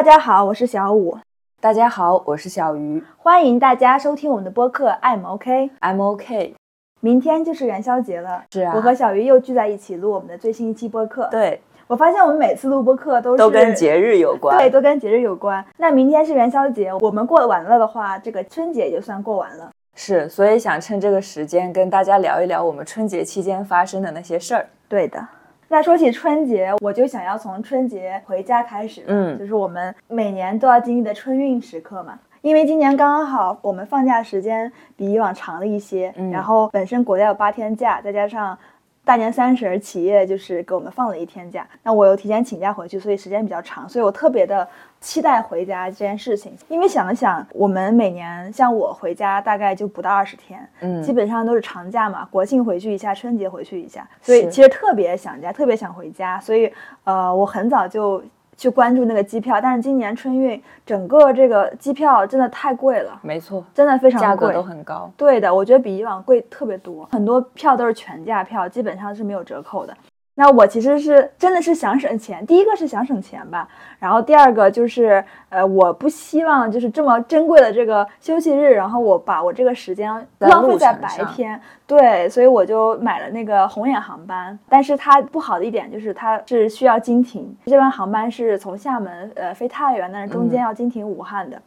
大家好，我是小五，大家好，我是小鱼欢迎大家收听我们的播客 I'm OK。，I'm OK。明天就是元宵节了，是啊我和小鱼又聚在一起录我们的最新一期播客。，对，我发现我们每次录播客都是都跟节日有关。对，都跟节日有关。那明天是元宵节，我们过完了的话，这个春节也就算过完了。是，所以想趁这个时间跟大家聊一聊我们春节期间发生的那些事儿。对的。那说起春节，我就想要从春节回家开始，嗯就是我们每年都要经历的春运时刻嘛。因为今年刚刚好，我们放假时间比以往长了一些，嗯然后本身国家有八天假，再加上大年三十儿企业就是给我们放了一天假，那我又提前请假回去，所以时间比较长，所以我特别的期待回家这件事情。因为想了想，我们每年像我回家大概就不到二十天，嗯基本上都是长假嘛，国庆回去一下，春节回去一下，所以其实特别想家，特别想回家，所以呃，我很早就去关注那个机票，但是今年春运整个这个机票真的太贵了，没错，真的非常贵价格都。很高。对的，我觉得比以往贵特别多，很多票都是全价票，基本上是没有折扣的。那我其实是真的是想省钱，第一个是想省钱吧，然后第二个就是呃，我不希望就是这么珍贵的这个休息日，然后我把我这个时间浪费在白天，对，所以我就买了那个红眼航班。但是它不好的一点就是它是需要经停，这班航班是从厦门呃飞太原，但是中间嗯要经停武汉的。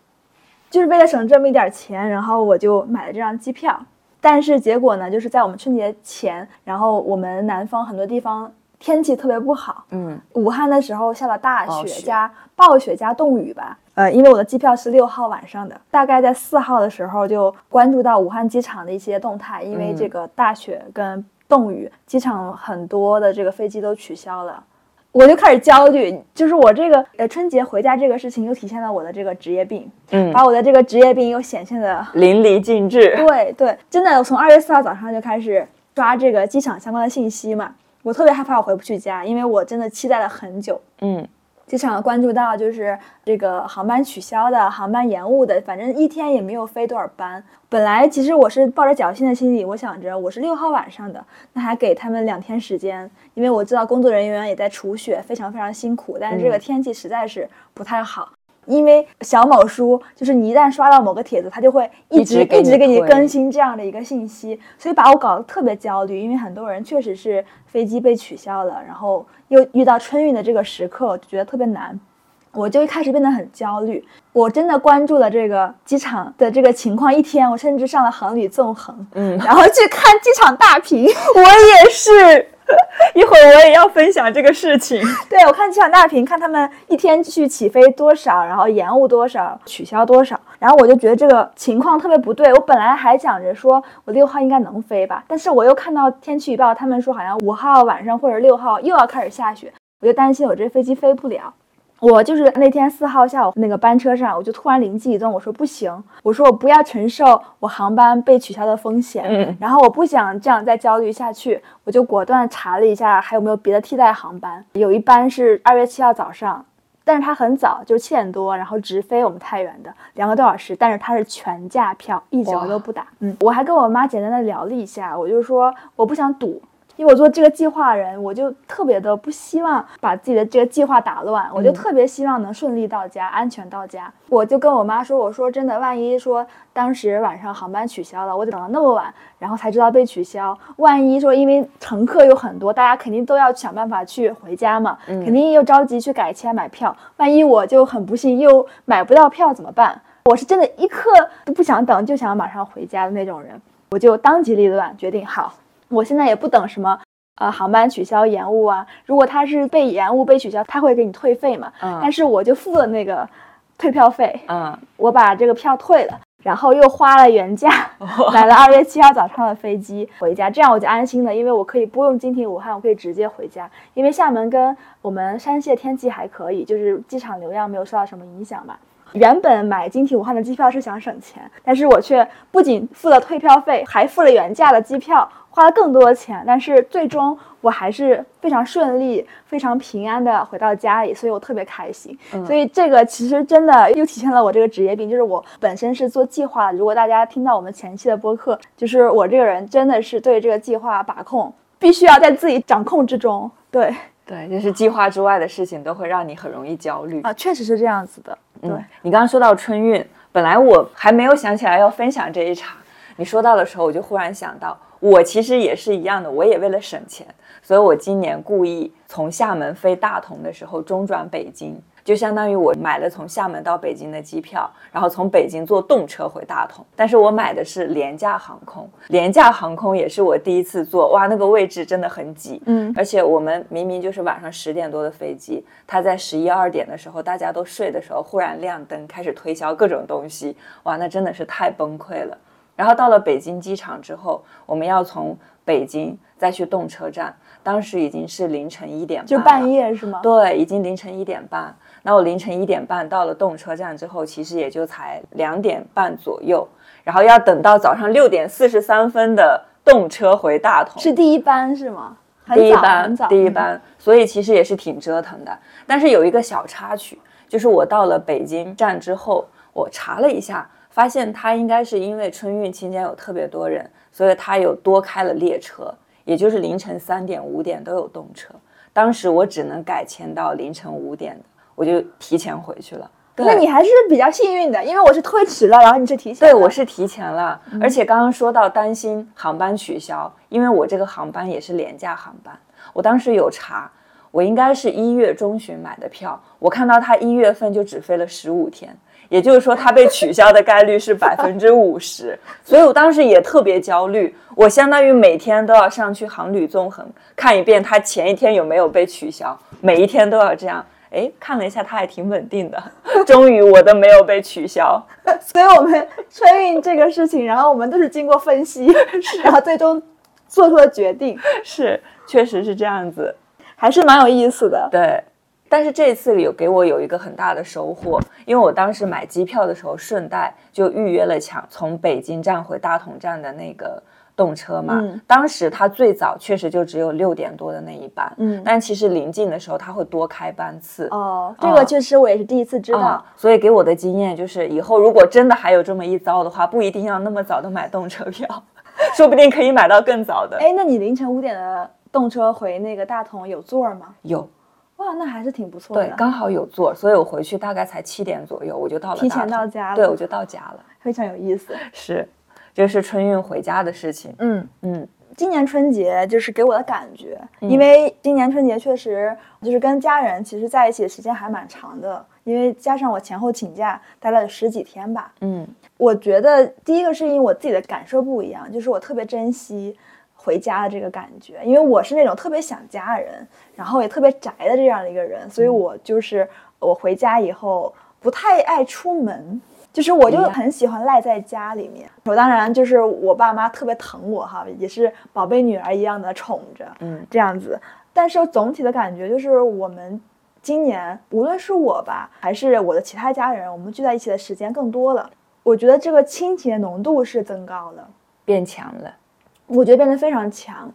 就是为了省这么一点钱，然后我就买了这张机票。但是结果呢，就是在我们春节前，然后我们南方很多地方天气特别不好，嗯，武汉的时候下了大雪雪加暴雪加冻雨吧。呃，因为我的机票是六号晚上的，大概在四号的时候就关注到武汉机场的一些动态，因为嗯这个大雪跟冻雨，机场很多的这个飞机都取消了。我就开始焦虑，就是我这个呃春节回家这个事情又体现了我的这个职业病，嗯把我的这个职业病又显现的淋漓尽致。对对，真的，我从二月四号早上就开始抓这个机场相关的信息嘛，我特别害怕我回不去家，因为我真的期待了很久。嗯，机场关注到就是这个航班取消的、航班延误的，反正一天也没有飞多少班。本来其实我是抱着侥幸的心理，我想着我是六号晚上的，那还给他们两天时间，因为我知道工作人员也在除雪，非常非常辛苦，但是这个嗯天气实在是不太好。因为小某书就是你一旦刷到某个帖子，它就会一一直一直给你更新这样的一个信息，所以把我搞得特别焦虑。因为很多人确实是飞机被取消了，然后又遇到春运的这个时刻，我就觉得特别难。我就一开始变得很焦虑，我真的关注了这个机场的这个情况一天，我甚至上了航旅纵横，嗯，然后去看机场大屏。我也是。一会儿我也要分享这个事情。对，我看机场大屏，看他们一天去起飞多少，然后延误多少，取消多少，然后我就觉得这个情况特别不对。我本来还想着说我六号应该能飞吧，但是我又看到天气预报，他们说好像五号晚上或者六号又要开始下雪，我就担心我这飞机飞不了。我就是那天四号下午那个班车上，我就突然灵机一动，我说不行，我说我不要承受我航班被取消的风险，嗯然后我不想这样再焦虑下去，我就果断查了一下还有没有别的替代航班，有一班是二月七号早上，但是它很早，就是七点多，然后直飞我们太原的两个多小时，但是它是全价票，一折哇都不打。嗯，我还跟我妈简单的聊了一下，我就说我不想赌。因为我做这个计划人，我就特别的不希望把自己的这个计划打乱，我就嗯特别希望能顺利到家，安全到家。我就跟我妈说，我说真的，万一说当时晚上航班取消了，我得等到那么晚，然后才知道被取消。万一说因为乘客有很多，大家肯定都要想办法去回家嘛，嗯肯定又着急去改签买票。万一我就很不幸又买不到票怎么办？我是真的一刻都不想等，就想马上回家的那种人。我就当机立断决定，好，我现在也不等什么。呃，航班取消延误啊，如果他是被延误被取消，他会给你退费嘛？嗯但是我就付了那个退票费，嗯，我把这个票退了，然后又花了原价买了二月七号早上的飞机回家，这样我就安心了，因为我可以不用经停武汉，我可以直接回家。因为厦门跟我们山西的天气还可以，就是机场流量没有受到什么影响吧。原本买经停武汉的机票是想省钱，但是我却不仅付了退票费，还付了原价的机票，花了更多的钱。但是最终我还是非常顺利、非常平安的回到家里，所以我特别开心。嗯所以这个其实真的又体现了我这个职业病，就是我本身是做计划的。如果大家听到我们前期的播客，就是我这个人真的是对这个计划把控必须要在自己掌控之中。对，对，就是计划之外的事情都会让你很容易焦虑。啊，确实是这样子的。对，嗯，你刚刚说到春运，本来我还没有想起来要分享这一场，你说到的时候，我就忽然想到，我其实也是一样的，我也为了省钱，所以我今年故意从厦门飞大同的时候中转北京，就相当于我买了从厦门到北京的机票，然后从北京坐动车回大同。但是我买的是廉价航空，廉价航空也是我第一次坐，哇，那个位置真的很挤，嗯，而且我们明明就是晚上十点多的飞机，它在十一二点的时候，大家都睡的时候，忽然亮灯，开始推销各种东西，哇，那真的是太崩溃了。然后到了北京机场之后，我们要从北京再去动车站，当时已经是凌晨一点半，就半。夜是吗？对，已经凌晨一点半。那我凌晨一点半到了动车站之后，其实也就才两点半左右，然后要等到早上六点四十三分的动车回大同。是第一班是吗？第一班。第一班，所以其实也是挺折腾的。但是有一个小插曲，就是我到了北京站之后，我查了一下，发现他应该是因为春运期间有特别多人，所以他有多开了列车，也就是凌晨三点、五点都有动车。当时我只能改签到凌晨五点的，我就提前回去了。那你还是比较幸运的，因为我是推迟了，然后你是提前对，我是提前了，而且刚刚说到担心航班取消，因为我这个航班也是廉价航班，我当时有查，我应该是一月中旬买的票，我看到他一月份就只飞了十五天，也就是说它被取消的概率是百分之五十，所以我当时也特别焦虑，我相当于每天都要上去航旅纵横看一遍它前一天有没有被取消，每一天都要这样。哎，看了一下，它还挺稳定的，终于我的没有被取消。所以我们春运这个事情，然后我们都是经过分析，然后最终做出了决定，是，确实是这样子。还是蛮有意思的。对，但是这次有给我有一个很大的收获，因为我当时买机票的时候顺带就预约了抢从北京站回大同站的那个动车嘛。嗯当时它最早确实就只有六点多的那一班，嗯但其实临近的时候它会多开班次。哦，这个确实我也是第一次知道。啊所以给我的经验就是，以后如果真的还有这么一遭的话，不一定要那么早的买动车票，说不定可以买到更早的。哎，那你凌晨五点的动车回那个大同有座儿吗？有，哇，那还是挺不错的。对，刚好有座，所以我回去大概才七点左右，我就到了提前到家了对，我就到家了。非常有意思。是，这是春运回家的事情。嗯，嗯，今年春节就是给我的感觉，因为今年春节确实就是跟家人其实在一起的时间还蛮长的，因为加上我前后请假待了十几天吧。嗯我觉得第一个是因为我自己的感受不一样，就是我特别珍惜回家的这个感觉，因为我是那种特别想家人，然后也特别宅的这样的一个人，所以我就是我回家以后不太爱出门。就是我就很喜欢赖在家里面，我当然就是我爸妈特别疼我哈，也是宝贝女儿一样的宠着，嗯这样子。但是总体的感觉就是我们今年无论是我吧，还是我的其他家人，我们聚在一起的时间更多了。我觉得这个亲情的浓度是增高了，变强了。我觉得变得非常强。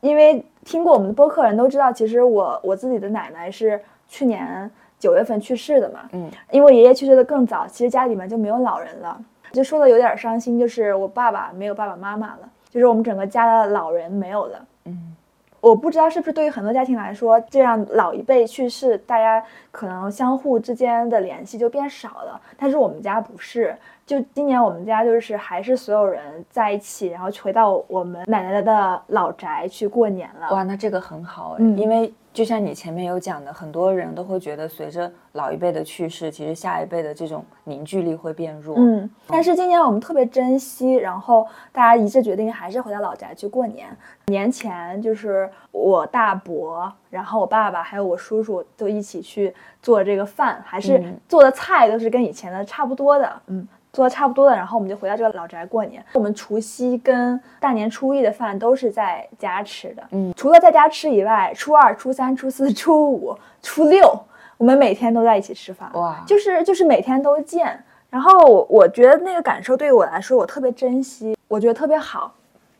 因为听过我们的播客人都知道，其实我我自己的奶奶是去年九月份去世的嘛，嗯，因为我爷爷去世的更早，其实家里面就没有老人了，就说的有点伤心，就是我爸爸没有爸爸妈妈了，就是我们整个家的老人没有了。嗯，我不知道是不是对于很多家庭来说，这样老一辈去世，大家可能相互之间的联系就变少了。但是我们家不是，就今年我们家就是还是所有人在一起，然后回到我们奶奶的老宅去过年了。哇，那这个很好哎，嗯因为就像你前面有讲的，很多人都会觉得随着老一辈的去世，其实下一辈的这种凝聚力会变弱。嗯，但是今年我们特别珍惜，然后大家一致决定还是回到老宅去过年。年前就是我大伯，然后我爸爸还有我叔叔都一起去做这个饭，还是嗯做的菜都是跟以前的差不多的，嗯。做的差不多了，然后我们就回到这个老宅过年。我们除夕跟大年初一的饭都是在家吃的，嗯，除了在家吃以外，初二、初三、初四、初五、初六，我们每天都在一起吃饭。哇，就是就是每天都见。然后我我觉得那个感受对于我来说，我特别珍惜，我觉得特别好。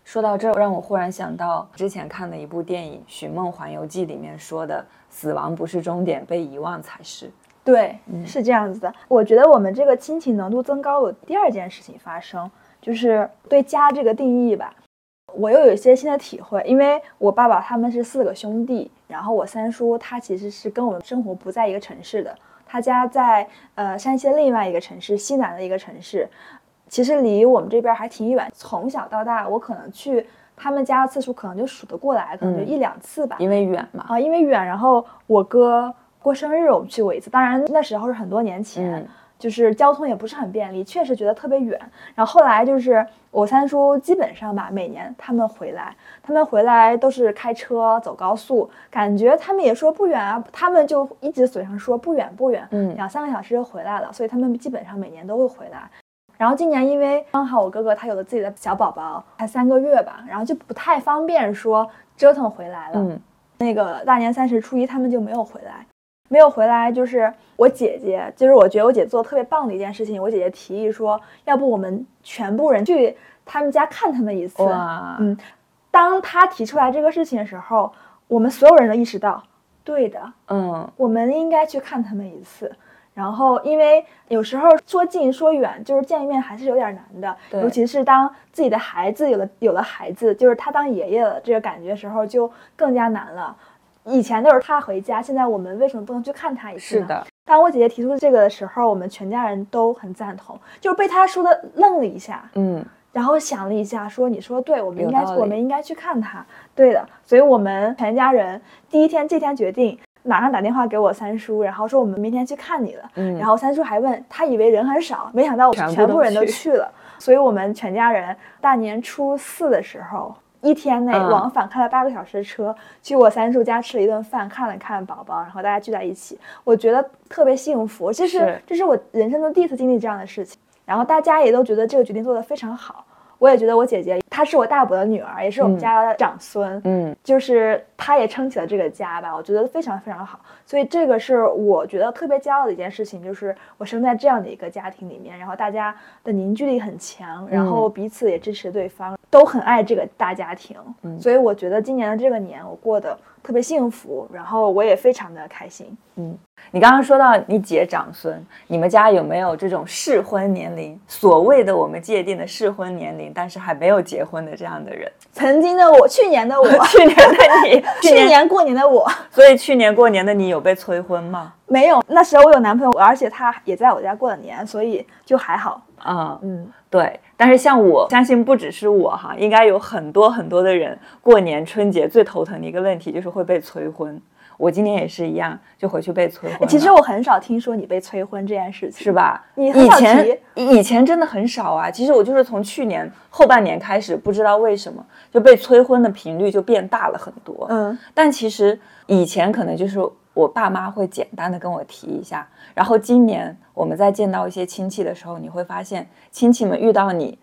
说到这儿，让我忽然想到之前看的一部电影《寻梦环游记》里面说的：“死亡不是终点，被遗忘才是。对，嗯是这样子的。我觉得我们这个亲情浓度增高有第二件事情发生，就是对家这个定义吧。我又有一些新的体会，因为我爸爸他们是四个兄弟，然后我三叔他其实是跟我们生活不在一个城市的，他家在呃山西另外一个城市，西南的一个城市，其实离我们这边还挺远。从小到大，我可能去他们家的次数可能就数得过来，可能就一两次吧。因为远嘛。啊，因为远，然后我哥过生日我们去过一次，当然那时候是很多年前。就是交通也不是很便利，确实觉得特别远。然后后来就是我三叔基本上吧，每年他们回来，他们回来都是开车走高速，感觉他们也说不远啊，他们就一直嘴上说不远不远，嗯，两三个小时就回来了。所以他们基本上每年都会回来。然后今年因为刚好我哥哥他有了自己的小宝宝，才三个月吧，然后就不太方便说折腾回来了。嗯，那个大年三十初一他们就没有回来。没有回来，就是我姐姐，就是我觉得我姐做的特别棒的一件事情。我姐姐提议说，要不我们全部人去他们家看他们一次。嗯，当她提出来这个事情的时候，我们所有人都意识到，对的，嗯，我们应该去看他们一次。然后，因为有时候说近说远，就是见一面还是有点难的，尤其是当自己的孩子有了有了孩子，就是他当爷爷了这个感觉时候，就更加难了。以前都是他回家，现在我们为什么不能去看他一次呢？是的。当我姐姐提出这个的时候，我们全家人都很赞同，就是被他说的愣了一下，嗯，然后想了一下，说：“你说对，我们应该我们应该去看他。”对的，所以我们全家人第一天这天决定，马上打电话给我三叔，然后说我们明天去看你了。嗯，然后三叔还问他以为人很少，没想到我们全部人都去了，所以我们全家人大年初四的时候。一天内往返开了八个小时的车，去我三叔家吃了一顿饭，看了看宝宝，然后大家聚在一起，我觉得特别幸福。这是这是我人生中第一次经历这样的事情，然后大家也都觉得这个决定做得非常好。我也觉得我姐姐，她是我大伯的女儿，也是我们家的长孙，嗯，就是她也撑起了这个家吧，我觉得非常非常好。所以这个是我觉得特别骄傲的一件事情，就是我生在这样的一个家庭里面，然后大家的凝聚力很强，然后彼此也支持对方。都很爱这个大家庭，所以我觉得今年的这个年我过得特别幸福，然后我也非常的开心。嗯，你刚刚说到你姐长孙，你们家有没有这种适婚年龄？所谓的我们界定的适婚年龄，但是还没有结婚的这样的人？曾经的我，去年的我，去年的你，去年过年的我。所以去年过年的你有被催婚吗？没有，那时候我有男朋友，而且他也在我家过了年，所以就还好。啊，嗯，对。但是像我相信不只是我哈，应该有很多很多的人过年春节最头疼的一个问题就是会被催婚。我今年也是一样，就回去被催婚。其实我很少听说你被催婚这件事情，是吧？你以前以前真的很少啊。其实我就是从去年后半年开始，不知道为什么就被催婚的频率就变大了很多。嗯，但其实以前可能就是我爸妈会简单的跟我提一下，然后今年我们在见到一些亲戚的时候，你会发现亲戚们遇到你，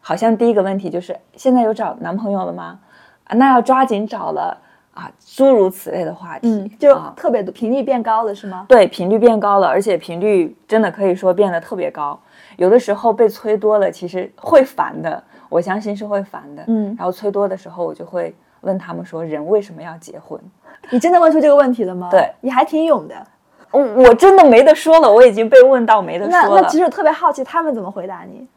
好像第一个问题就是现在有找男朋友了吗？啊，那要抓紧找了。啊，诸如此类的话题，就特别多，频率变高了，是吗？对，频率变高了，而且频率真的可以说变得特别高。有的时候被催多了，其实会烦的，我相信是会烦的。嗯，然后催多的时候，我就会问他们说：“人为什么要结婚？”你真的问出这个问题了吗？对，你还挺勇的。我我真的没得说了，我已经被问到没得说了。那那其实我特别好奇他们怎么回答你。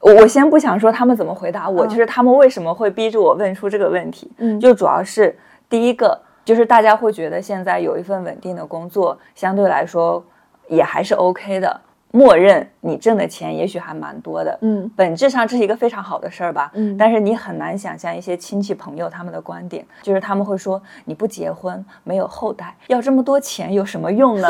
我我先不想说他们怎么回答我，就是他们为什么会逼着我问出这个问题。嗯，就主要是。第一个就是大家会觉得现在有一份稳定的工作，相对来说也还是 OK 的。默认你挣的钱也许还蛮多的，嗯，本质上这是一个非常好的事儿吧，嗯。但是你很难想象一些亲戚朋友他们的观点，就是他们会说你不结婚没有后代，要这么多钱有什么用呢？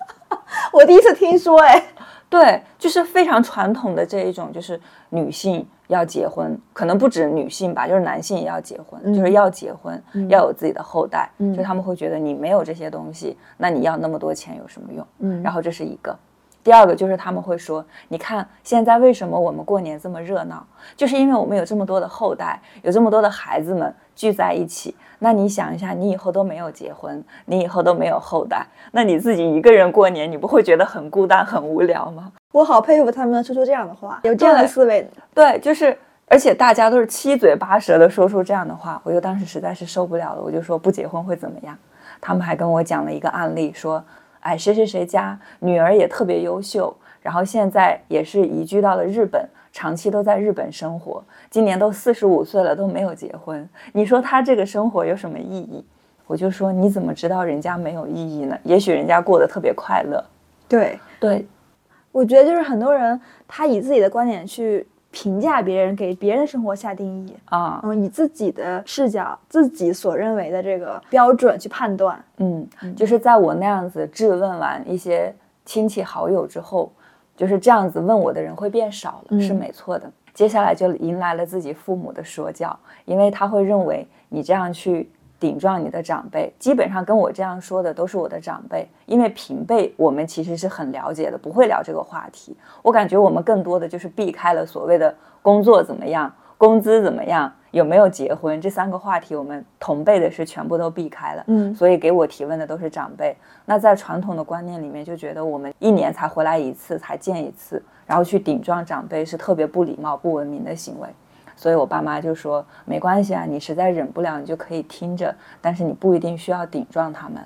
我第一次听说，哎，对，就是非常传统的这一种，就是女性。要结婚，可能不止女性吧，就是男性也要结婚，就是要结婚，要有自己的后代，就他们会觉得你没有这些东西，那你要那么多钱有什么用？嗯，然后这是一个。第二个就是他们会说，你看现在为什么我们过年这么热闹，就是因为我们有这么多的后代，有这么多的孩子们聚在一起。那你想一下，你以后都没有结婚，你以后都没有后代，那你自己一个人过年，你不会觉得很孤单、很无聊吗？我好佩服他们说出这样的话，有这样的思维。对，就是，而且大家都是七嘴八舌的说出这样的话，我就当时实在是受不了了，我就说不结婚会怎么样？他们还跟我讲了一个案例，说。哎，谁谁谁家女儿也特别优秀，然后现在也是移居到了日本，长期都在日本生活，今年都四十五岁了都没有结婚，你说他这个生活有什么意义？我就说你怎么知道人家没有意义呢？也许人家过得特别快乐。对对，我觉得就是很多人他以自己的观点去评价别人，给别人的生活下定义啊，嗯，以自己的视角、自己所认为的这个标准去判断。嗯，就是在我那样子质问完一些亲戚好友之后，就是这样子问我的人会变少了，是没错的。接下来就迎来了自己父母的说教，因为他会认为你这样去。顶撞你的长辈，基本上跟我这样说的都是我的长辈，因为平辈我们其实是很了解的，不会聊这个话题。我感觉我们更多的就是避开了所谓的工作怎么样、工资怎么样、有没有结婚这三个话题，我们同辈的是全部都避开了。嗯，所以给我提问的都是长辈。那在传统的观念里面，就觉得我们一年才回来一次，才见一次，然后去顶撞长辈是特别不礼貌、不文明的行为。所以，我爸妈就说没关系啊，你实在忍不了，你就可以听着，但是你不一定需要顶撞他们，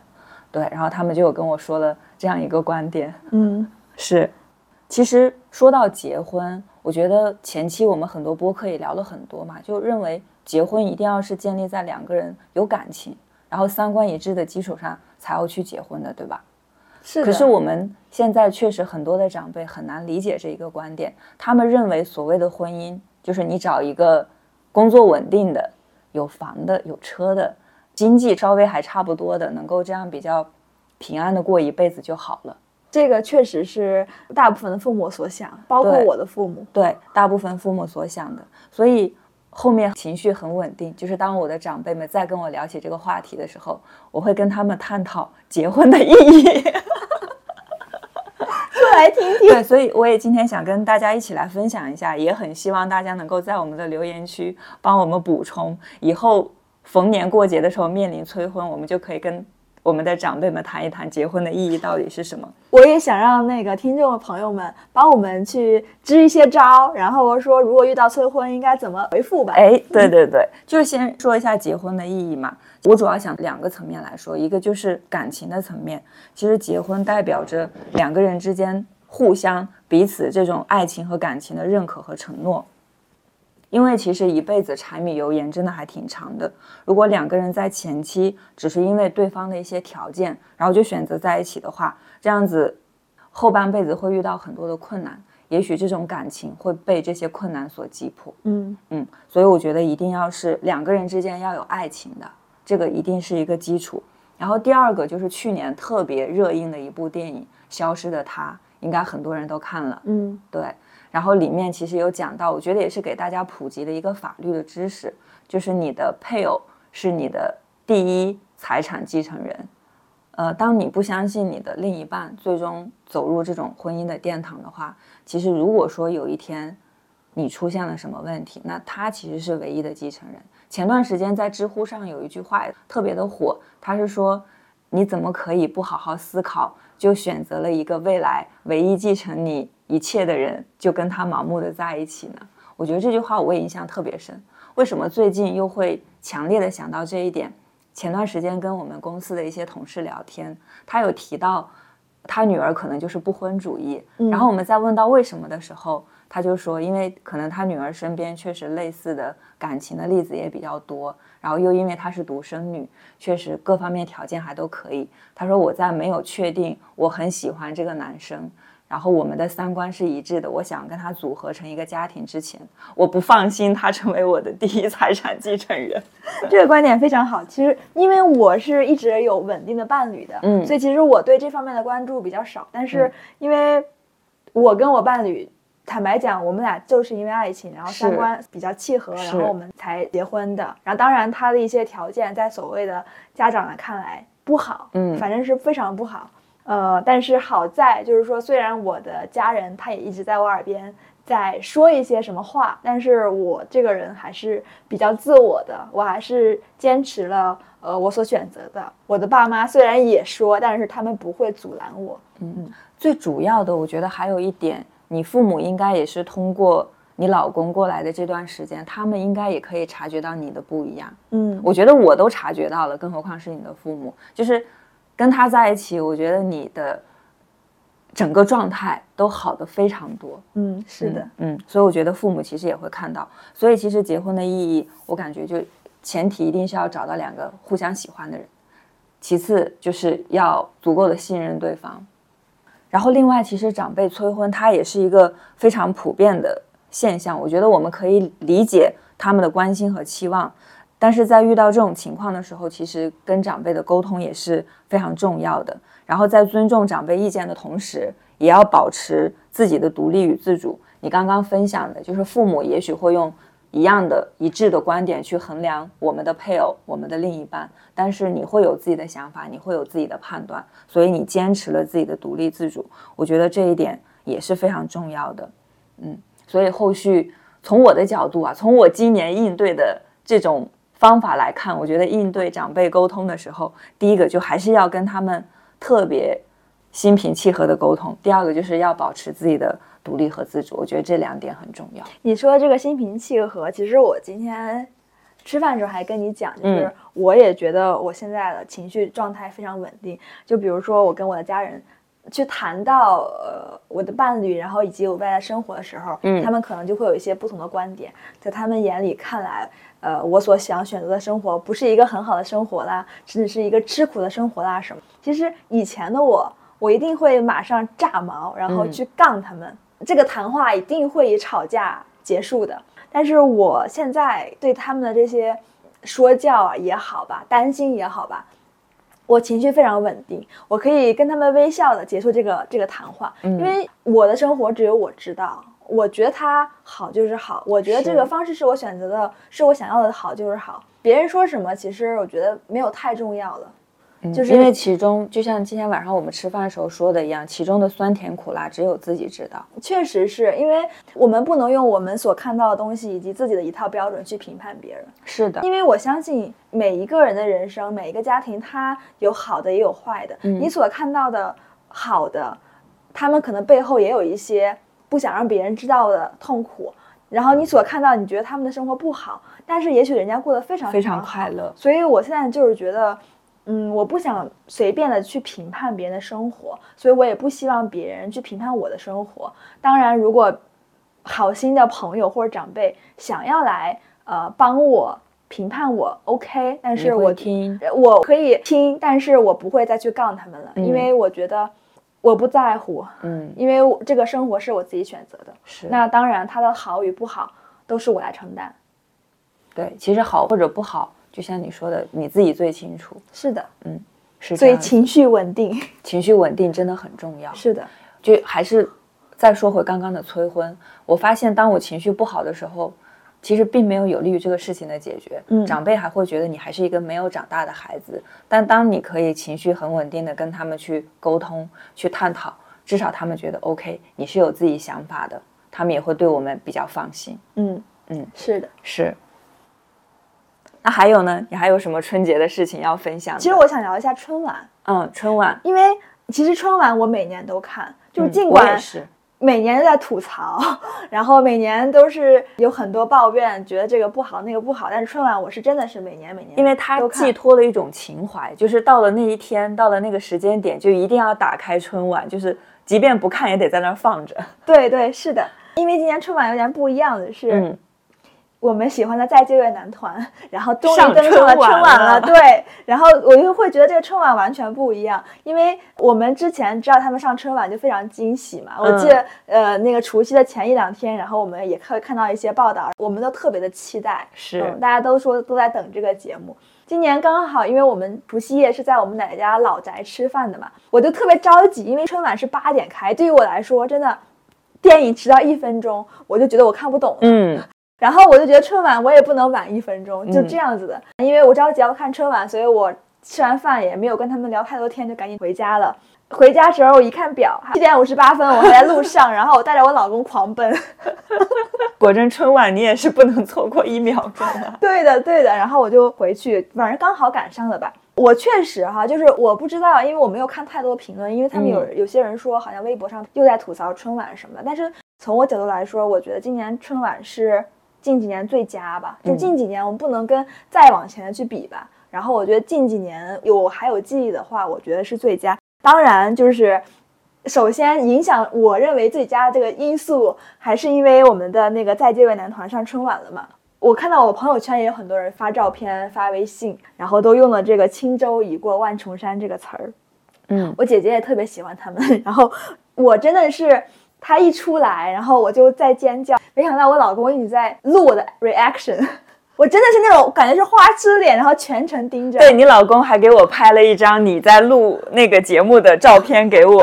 对。然后他们就有跟我说了这样一个观点，嗯，是。其实说到结婚，我觉得前期我们很多播客也聊了很多嘛，就认为结婚一定要是建立在两个人有感情，然后三观一致的基础上才要去结婚的，对吧？是。可是我们现在确实很多的长辈很难理解这一个观点，他们认为所谓的婚姻。就是你找一个工作稳定的、有房的、有车的、经济稍微还差不多的，能够这样比较平安的过一辈子就好了。这个确实是大部分的父母所想，包括我的父母。对，大部分父母所想的。所以后面情绪很稳定。就是当我的长辈们再跟我聊起这个话题的时候，我会跟他们探讨结婚的意义。来听听，对，所以我也今天想跟大家一起来分享一下，也很希望大家能够在我们的留言区帮我们补充，以后逢年过节的时候面临催婚，我们就可以跟我们的长辈们谈一谈结婚的意义到底是什么。我也想让那个听众朋友们帮我们去支一些招，然后说如果遇到催婚应该怎么回复吧。哎，对对对，就是先说一下结婚的意义嘛。我主要想两个层面来说，一个就是感情的层面，其实结婚代表着两个人之间互相彼此这种爱情和感情的认可和承诺。因为其实一辈子柴米油盐真的还挺长的，如果两个人在前期只是因为对方的一些条件，然后就选择在一起的话，这样子后半辈子会遇到很多的困难，也许这种感情会被这些困难所击破。嗯嗯，所以我觉得一定要是两个人之间要有爱情的。这个一定是一个基础，然后第二个就是去年特别热映的一部电影《消失的她》，应该很多人都看了，嗯，对。然后里面其实有讲到，我觉得也是给大家普及的一个法律的知识，就是你的配偶是你的第一财产继承人。呃，当你不相信你的另一半最终走入这种婚姻的殿堂的话，其实如果说有一天你出现了什么问题，那他其实是唯一的继承人。前段时间在知乎上有一句话特别的火，他是说：“你怎么可以不好好思考，就选择了一个未来唯一继承你一切的人，就跟他盲目的在一起呢？”我觉得这句话我也印象特别深。为什么最近又会强烈的想到这一点？前段时间跟我们公司的一些同事聊天，他有提到他女儿可能就是不婚主义，然后我们在问到为什么的时候。他就说，因为可能他女儿身边确实类似的感情的例子也比较多，然后又因为她是独生女，确实各方面条件还都可以。他说我在没有确定我很喜欢这个男生，然后我们的三观是一致的，我想跟他组合成一个家庭之前，我不放心他成为我的第一财产继承人。这个观点非常好。其实因为我是一直有稳定的伴侣的，嗯，所以其实我对这方面的关注比较少。但是因为我跟我伴侣。坦白讲，我们俩就是因为爱情，然后三观比较契合，然后我们才结婚的。然后当然他的一些条件，在所谓的家长的看来不好，嗯，反正是非常不好。呃，但是好在就是说，虽然我的家人他也一直在我耳边在说一些什么话，但是我这个人还是比较自我的，我还是坚持了呃我所选择的。我的爸妈虽然也说，但是他们不会阻拦我。嗯，最主要的，我觉得还有一点。你父母应该也是通过你老公过来的这段时间，他们应该也可以察觉到你的不一样。嗯，我觉得我都察觉到了，更何况是你的父母。就是跟他在一起，我觉得你的整个状态都好的非常多。嗯，是的，嗯，所以我觉得父母其实也会看到。所以其实结婚的意义，我感觉就前提一定是要找到两个互相喜欢的人，其次就是要足够的信任对方。然后另外，其实长辈催婚，它也是一个非常普遍的现象。我觉得我们可以理解他们的关心和期望，但是在遇到这种情况的时候，其实跟长辈的沟通也是非常重要的。然后在尊重长辈意见的同时，也要保持自己的独立与自主。你刚刚分享的就是父母也许会用一样的一致的观点去衡量我们的配偶、我们的另一半，但是你会有自己的想法，你会有自己的判断，所以你坚持了自己的独立自主。我觉得这一点也是非常重要的。嗯，所以后续从我的角度啊，从我今年应对的这种方法来看，我觉得应对长辈沟通的时候，第一个就还是要跟他们。特别心平气和的沟通。第二个就是要保持自己的独立和自主，我觉得这两点很重要。你说这个心平气和，其实我今天吃饭的时候还跟你讲，就是我也觉得我现在的情绪状态非常稳定。就比如说我跟我的家人去谈到呃我的伴侣，然后以及我未来生活的时候，嗯，他们可能就会有一些不同的观点，在他们眼里看来。呃，我所想选择的生活不是一个很好的生活啦，甚至是一个吃苦的生活啦什么。其实以前的我，我一定会马上炸毛，然后去杠他们。这个谈话一定会以吵架结束的。但是我现在对他们的这些说教啊也好吧，担心也好吧，我情绪非常稳定，我可以跟他们微笑的结束这个这个谈话，因为我的生活只有我知道。我觉得他好就是好，我觉得这个方式是我选择的，是我想要的好就是好。别人说什么，其实我觉得没有太重要了。就是因为其中，就像今天晚上我们吃饭的时候说的一样，其中的酸甜苦辣只有自己知道。确实是因为我们不能用我们所看到的东西以及自己的一套标准去评判别人。是的，因为我相信每一个人的人生，每一个家庭，他有好的也有坏的。你所看到的好的，他们可能背后也有一些。不想让别人知道的痛苦，然后你所看到，你觉得他们的生活不好，但是也许人家过得非常非常快乐。所以我现在就是觉得，嗯，我不想随便的去评判别人的生活，所以我也不希望别人去评判我的生活。当然，如果好心的朋友或者长辈想要来呃帮我评判我，OK，但是我听我可以听，但是我不会再去杠他们了，因为我觉得。我不在乎，嗯，因为这个生活是我自己选择的，是。那当然，它的好与不好都是我来承担。对，其实好或者不好，就像你说的，你自己最清楚。是的，嗯，是。所以情绪稳定，情绪稳定真的很重要。是的，就还是再说回刚刚的催婚，我发现当我情绪不好的时候。其实并没有有利于这个事情的解决，嗯，长辈还会觉得你还是一个没有长大的孩子。但当你可以情绪很稳定的跟他们去沟通、去探讨，至少他们觉得 OK，你是有自己想法的，他们也会对我们比较放心。嗯嗯，是的，是。那还有呢？你还有什么春节的事情要分享？其实我想聊一下春晚。嗯，春晚，因为其实春晚我每年都看，就是尽管是。每年都在吐槽，然后每年都是有很多抱怨，觉得这个不好那个不好。但是春晚我是真的是每年每年，因为它寄托了一种情怀，就是到了那一天，到了那个时间点，就一定要打开春晚，就是即便不看也得在那儿放着。对对，是的，因为今年春晚有点不一样的是。我们喜欢的再就业男团，然后终于登上了春晚了。对，然后我就会觉得这个春晚完全不一样，因为我们之前知道他们上春晚就非常惊喜嘛。我记得，呃，那个除夕的前一两天，然后我们也可以看到一些报道，我们都特别的期待。是，大家都说都在等这个节目。今年刚好，因为我们除夕夜是在我们奶奶家老宅吃饭的嘛，我就特别着急，因为春晚是八点开，对于我来说，真的电影迟到一分钟，我就觉得我看不懂了。嗯。然后我就觉得春晚我也不能晚一分钟，就这样子的，因为我着急要看春晚，所以我吃完饭也没有跟他们聊太多天，就赶紧回家了。回家时候我一看表，七点五十八分，我还在路上，然后我带着我老公狂奔。果真春晚你也是不能错过一秒钟啊。对的，对的。然后我就回去，反正刚好赶上了吧。我确实哈，就是我不知道，因为我没有看太多评论，因为他们有有些人说好像微博上又在吐槽春晚什么的。但是从我角度来说，我觉得今年春晚是。近几年最佳吧，就近几年我们不能跟再往前的去比吧。然后我觉得近几年有还有记忆的话，我觉得是最佳。当然就是首先影响我认为最佳的这个因素，还是因为我们的那个《再见为男团》上春晚了嘛。我看到我朋友圈也有很多人发照片、发微信，然后都用了这个“轻舟已过万重山”这个词儿。嗯，我姐姐也特别喜欢他们，然后我真的是他一出来，然后我就在尖叫。没想到我老公一直在录我的 reaction，我真的是那种感觉是花痴脸，然后全程盯着。对你老公还给我拍了一张你在录那个节目的照片给我。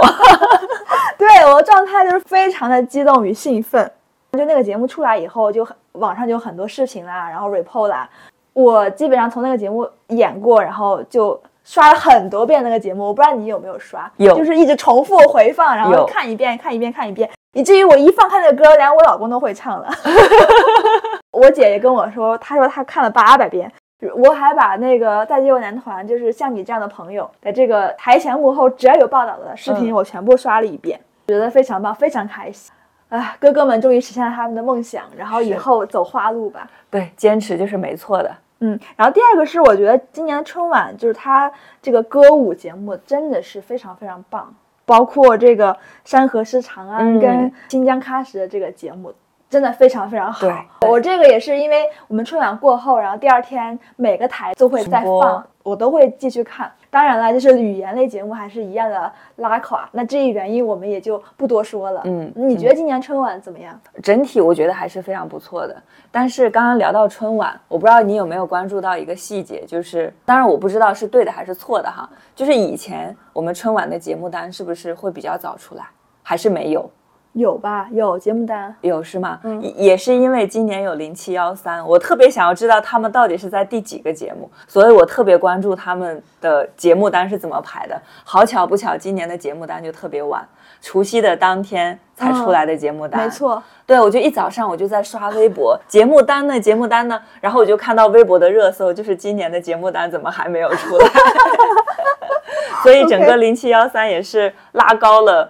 对我的状态就是非常的激动与兴奋。就那个节目出来以后，就很网上就有很多视频啦，然后 report 啦。我基本上从那个节目演过，然后就刷了很多遍那个节目。我不知道你有没有刷，有就是一直重复回放，然后看一遍看一遍看一遍，以至于我一放开那个歌，连我老公都会唱了。我姐也跟我说，她说她看了八百遍。我还把那个《再见为男团》，就是像你这样的朋友在这个台前幕后，只要有报道的视频，嗯我全部刷了一遍，觉得非常棒，非常开心。啊，哥哥们终于实现了他们的梦想，然后以后走花路吧。对，坚持就是没错的。嗯，然后第二个是，我觉得今年春晚就是他这个歌舞节目真的是非常非常棒，包括这个山河市长安嗯跟新疆喀什的这个节目。真的非常非常好。我这个也是因为我们春晚过后，然后第二天每个台都会再放，我都会继续看。当然了，就是语言类节目还是一样的拉垮。那这一原因我们也就不多说了。嗯你觉得今年春晚怎么样？整体我觉得还是非常不错的。但是刚刚聊到春晚，我不知道你有没有关注到一个细节，就是当然我不知道是对的还是错的哈，就是以前我们春晚的节目单是不是会比较早出来，还是没有？有吧？有节目单。有是吗？嗯也也是因为今年有零七幺三，我特别想要知道他们到底是在第几个节目，所以我特别关注他们的节目单是怎么排的。好巧不巧，今年的节目单就特别晚，除夕的当天才出来的节目单。没错，对，我就一早上我就在刷微博，节目单呢，节目单呢，然后我就看到微博的热搜，就是今年的节目单怎么还没有出来？所以整个零七幺三也是拉高了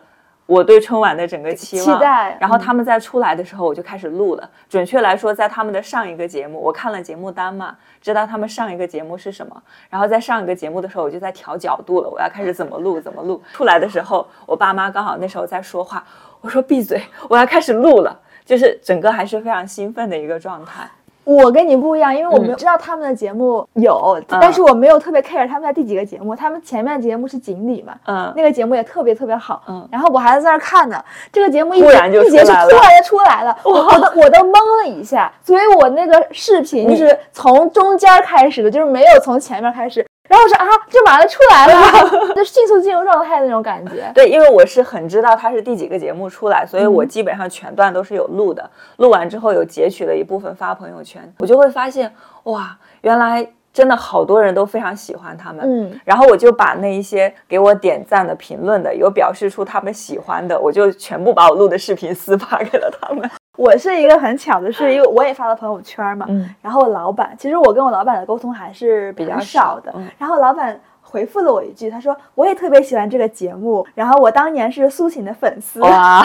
我对春晚的整个期望。期待然后嗯他们在出来的时候，我就开始录了。准确来说，在他们的上一个节目，我看了节目单嘛，知道他们上一个节目是什么。然后在上一个节目的时候，我就在调角度了，我要开始怎么录怎么录。出来的时候，我爸妈刚好那时候在说话，我说闭嘴，我要开始录了。就是整个还是非常兴奋的一个状态。我跟你不一样，因为我们嗯知道他们的节目有，但是我没有特别 care 他们在第几个节目。他们前面的节目是锦鲤嘛，嗯，那个节目也特别特别好。嗯然后我还在那儿看呢，这个节目一突然就一结束，突然就出来了，我 我都我都懵了一下，所以我那个视频就是从中间开始的，就是没有从前面开始。然后我说啊，这马上出来了，就迅速进入状态的那种感觉。对，因为我是很知道它是第几个节目出来，所以我嗯基本上全段都是有录的。录完之后有截取了一部分发朋友圈，我就会发现哇，原来真的好多人都非常喜欢他们。嗯，然后我就把那一些给我点赞的、评论的，有表示出他们喜欢的，我就全部把我录的视频私发给了他们。我是一个很巧的是，因为我也发了朋友圈嘛，嗯，然后老板，其实我跟我老板的沟通还是比较较少的。嗯然后老板回复了我一句，他说我也特别喜欢这个节目，然后我当年是苏醒的粉丝。哇，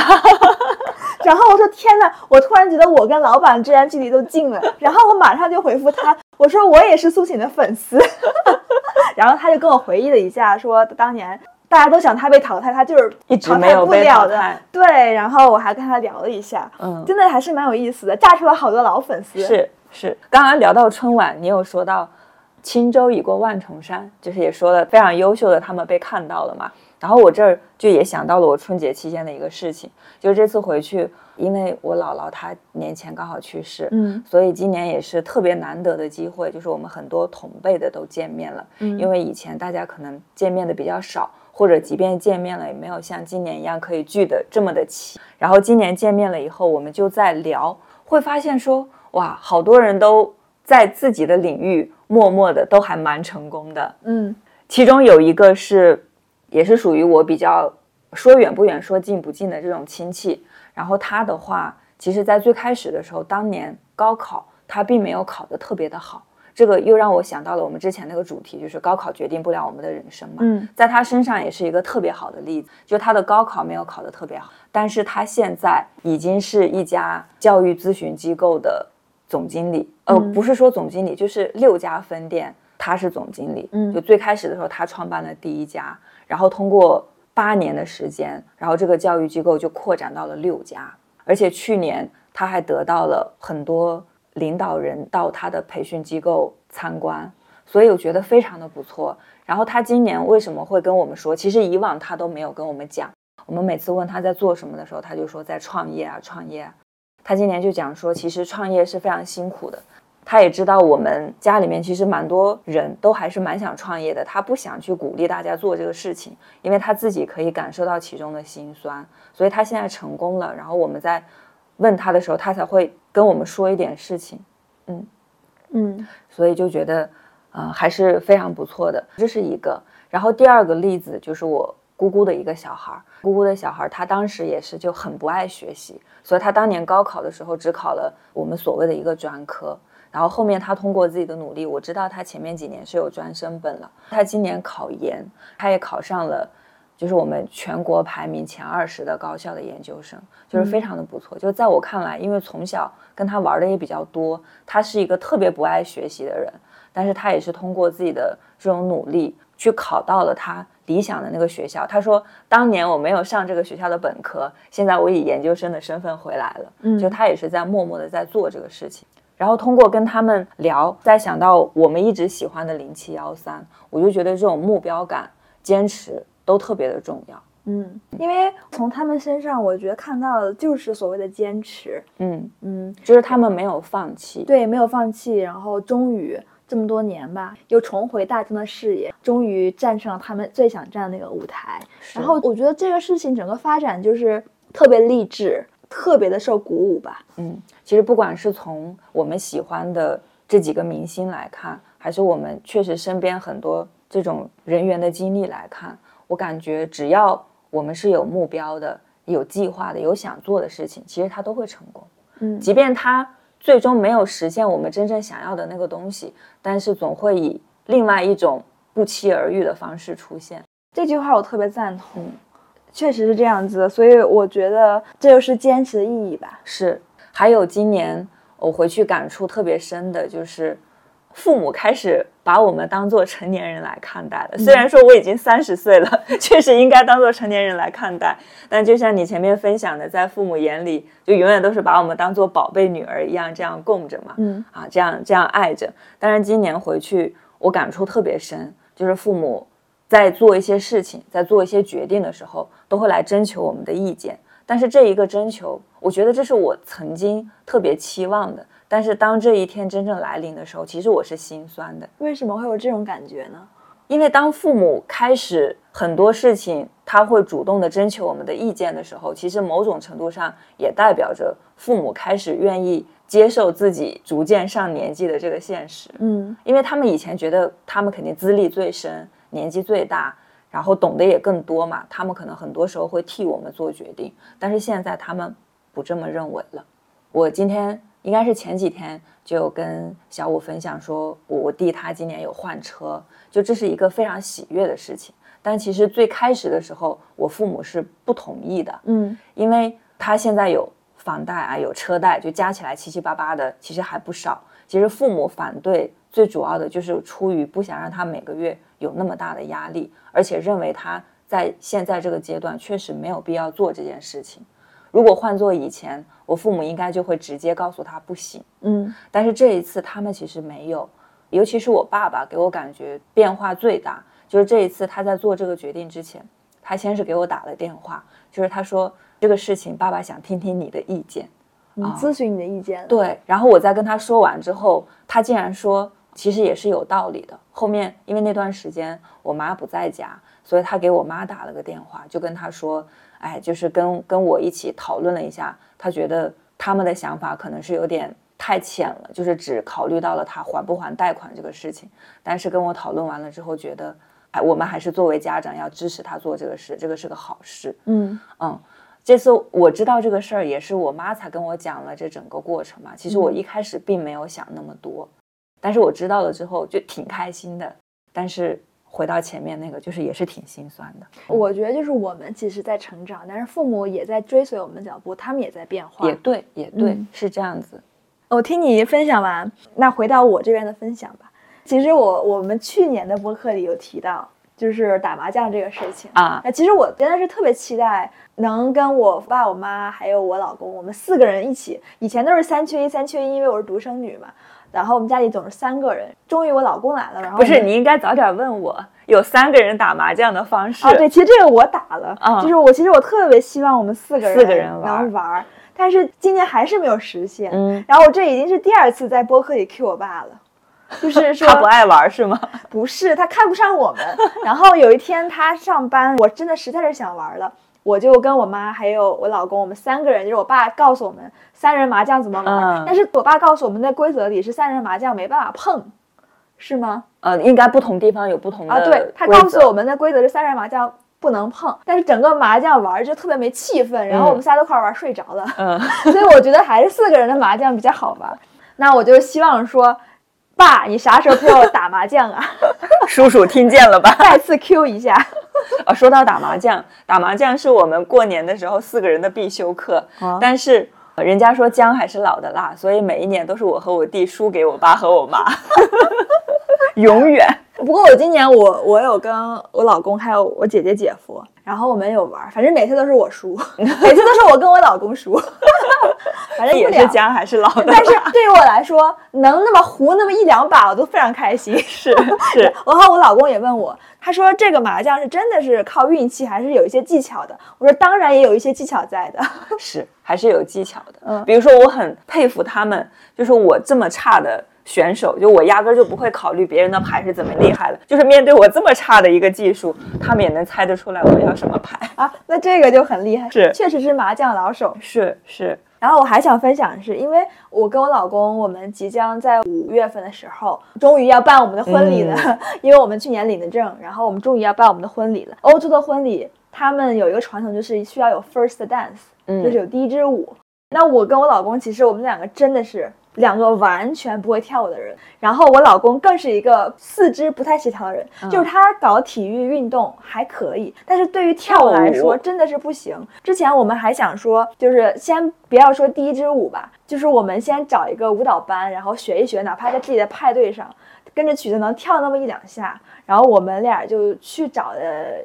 然后我说天呐，我突然觉得我跟老板之间距离都近了。然后我马上就回复他，我说我也是苏醒的粉丝。然后他就跟我回忆了一下，说当年大家都想他被淘汰，他就是一直淘汰没有被不了的。淘汰。对，然后我还跟他聊了一下，嗯，真的还是蛮有意思的，炸出了好多老粉丝。是是，刚刚聊到春晚，你有说到轻舟已过万重山，就是也说了非常优秀的他们被看到了嘛。然后我这儿就也想到了我春节期间的一个事情，就是这次回去，因为我姥姥她年前刚好去世，嗯所以今年也是特别难得的机会，就是我们很多同辈的都见面了。嗯因为以前大家可能见面的比较少，或者即便见面了，也没有像今年一样可以聚的这么的齐。然后今年见面了以后，我们就在聊，会发现说，哇，好多人都在自己的领域默默的都还蛮成功的。嗯其中有一个是，也是属于我比较说远不远，说近不近的这种亲戚。然后他的话，其实在最开始的时候，当年高考他并没有考得特别的好。这个又让我想到了我们之前那个主题，就是高考决定不了我们的人生嘛。嗯。在他身上也是一个特别好的例子，就他的高考没有考得特别好，但是他现在已经是一家教育咨询机构的总经理，呃，嗯。不是说总经理，就是六家分店，他是总经理。嗯。就最开始的时候，他创办了第一家，然后通过八年的时间，然后这个教育机构就扩展到了六家，而且去年他还得到了很多领导人到他的培训机构参观，所以我觉得非常的不错。然后他今年为什么会跟我们说？其实以往他都没有跟我们讲。我们每次问他在做什么的时候，他就说在创业啊，创业。他今年就讲说，其实创业是非常辛苦的。他也知道我们家里面其实蛮多人都还是蛮想创业的，他不想去鼓励大家做这个事情，因为他自己可以感受到其中的辛酸。所以他现在成功了，然后我们在问他的时候，他才会跟我们说一点事情。嗯嗯，所以就觉得，呃，还是非常不错的。这是一个。然后第二个例子就是我姑姑的一个小孩儿，姑姑的小孩儿，他当时也是就很不爱学习，所以他当年高考的时候只考了我们所谓的一个专科。然后后面他通过自己的努力，我知道他前面几年是有专升本了。他今年考研，他也考上了，就是我们全国排名前二十的高校的研究生，就是非常的不错。就在我看来，因为从小跟他玩的也比较多，他是一个特别不爱学习的人，但是他也是通过自己的这种努力去考到了他理想的那个学校。他说，当年我没有上这个学校的本科，现在我以研究生的身份回来了。嗯，就他也是在默默的在做这个事情。然后通过跟他们聊，再想到我们一直喜欢的零七幺三，我就觉得这种目标感、坚持都特别的重要。嗯，因为从他们身上，我觉得看到的就是所谓的坚持。嗯嗯，就是他们没有放弃，对，没有放弃，然后终于这么多年吧，又重回大众的视野，终于站上了他们最想站的那个舞台。然后我觉得这个事情整个发展就是特别励志。特别的受鼓舞吧，嗯，其实不管是从我们喜欢的这几个明星来看，还是我们确实身边很多这种人员的经历来看，我感觉只要我们是有目标的、有计划的、有想做的事情，其实它都会成功。嗯，即便它最终没有实现我们真正想要的那个东西，但是总会以另外一种不期而遇的方式出现。这句话我特别赞同。确实是这样子，所以我觉得这就是坚持的意义吧。是，还有今年我回去感触特别深的就是，父母开始把我们当做成年人来看待了。虽然说我已经三十岁了，确实应该当做成年人来看待，但就像你前面分享的，在父母眼里，就永远都是把我们当做宝贝女儿一样这样供着嘛。嗯，啊，这样这样爱着。但是今年回去，我感触特别深，就是父母。在做一些事情，在做一些决定的时候，都会来征求我们的意见。但是这一个征求，我觉得这是我曾经特别期望的。但是当这一天真正来临的时候，其实我是心酸的。为什么会有这种感觉呢？因为当父母开始很多事情，他会主动的征求我们的意见的时候，其实某种程度上也代表着父母开始愿意接受自己逐渐上年纪的这个现实。嗯，因为他们以前觉得他们肯定资历最深。年纪最大，然后懂得也更多嘛，他们可能很多时候会替我们做决定，但是现在他们不这么认为了。我今天应该是前几天就跟小五分享说，我弟他今年有换车，就这是一个非常喜悦的事情。但其实最开始的时候，我父母是不同意的，嗯，因为他现在有房贷啊，有车贷，就加起来七七八八的，其实还不少。其实父母反对最主要的就是出于不想让他每个月。有那么大的压力，而且认为他在现在这个阶段确实没有必要做这件事情。如果换做以前，我父母应该就会直接告诉他不行。嗯，但是这一次他们其实没有，尤其是我爸爸给我感觉变化最大，就是这一次他在做这个决定之前，他先是给我打了电话，就是他说这个事情爸爸想听听你的意见，咨询你的意见。对，然后我在跟他说完之后，他竟然说。其实也是有道理的。后面因为那段时间我妈不在家，所以他给我妈打了个电话，就跟他说：“哎，就是跟跟我一起讨论了一下，他觉得他们的想法可能是有点太浅了，就是只考虑到了他还不还贷款这个事情。但是跟我讨论完了之后，觉得哎，我们还是作为家长要支持他做这个事，这个是个好事。嗯嗯，这次我知道这个事儿，也是我妈才跟我讲了这整个过程嘛。其实我一开始并没有想那么多。但是我知道了之后就挺开心的，但是回到前面那个就是也是挺心酸的。我觉得就是我们其实在成长，但是父母也在追随我们的脚步，他们也在变化。也对，也对，是这样子。我听你分享完，那回到我这边的分享吧。其实我我们去年的播客里有提到，就是打麻将这个事情啊。那其实我真的是特别期待能跟我爸、我妈还有我老公，我们四个人一起。以前都是三缺一，三缺一，因为我是独生女嘛。然后我们家里总是三个人。终于我老公来了，然后不是你应该早点问我有三个人打麻将的方式啊？对，其实这个我打了，就是我其实我特别希望我们四个人四个人能玩，但是今年还是没有实现。嗯，然后我这已经是第二次在播客里 Q 我爸了。就是说他不爱玩是吗？不是，他看不上我们。然后有一天他上班，我真的实在是想玩了，我就跟我妈还有我老公，我们三个人，就是我爸告诉我们三人麻将怎么玩。但是我爸告诉我们的规则里是三人麻将没办法碰，是吗？呃，应该不同地方有不同的啊。对他告诉我们的规则是三人麻将不能碰，但是整个麻将玩就特别没气氛，然后我们仨都快玩睡着了。嗯，所以我觉得还是四个人的麻将比较好玩。那我就希望说。爸，你啥时候陪我打麻将啊？叔叔听见了吧？再次 Q 一下。啊，说到打麻将，打麻将是我们过年的时候四个人的必修课。但是人家说姜还是老的辣，所以每一年都是我和我弟输给我爸和我妈，永远。不过我今年我我有跟我老公还有我姐姐姐夫，然后我们有玩，反正每次都是我输，每次都是我跟我老公输。反正也是姜还是老的，但是 对于我来说，能那么胡那么一两把，我都非常开心。是是，然后我老公也问我，他说这个麻将是真的是靠运气，还是有一些技巧的？我说当然也有一些技巧在的，是还是有技巧的。嗯，比如说我很佩服他们，就是我这么差的。选手就我压根就不会考虑别人的牌是怎么厉害了，就是面对我这么差的一个技术，他们也能猜得出来我要什么牌啊？那这个就很厉害，是确实是麻将老手，是是。然后我还想分享的是，因为我跟我老公，我们即将在五月份的时候，终于要办我们的婚礼了，因为我们去年领的证，然后我们终于要办我们的婚礼了。欧洲的婚礼他们有一个传统，就是需要有 first dance，就是有第一支舞。那我跟我老公，其实我们两个真的是。两个完全不会跳舞的人，然后我老公更是一个四肢不太协调的人，就是他搞体育运动还可以，但是对于跳舞来说真的是不行。之前我们还想说，就是先不要说第一支舞吧，就是我们先找一个舞蹈班，然后学一学，哪怕在自己的派对上。跟着曲子能跳那么一两下，然后我们俩就去找了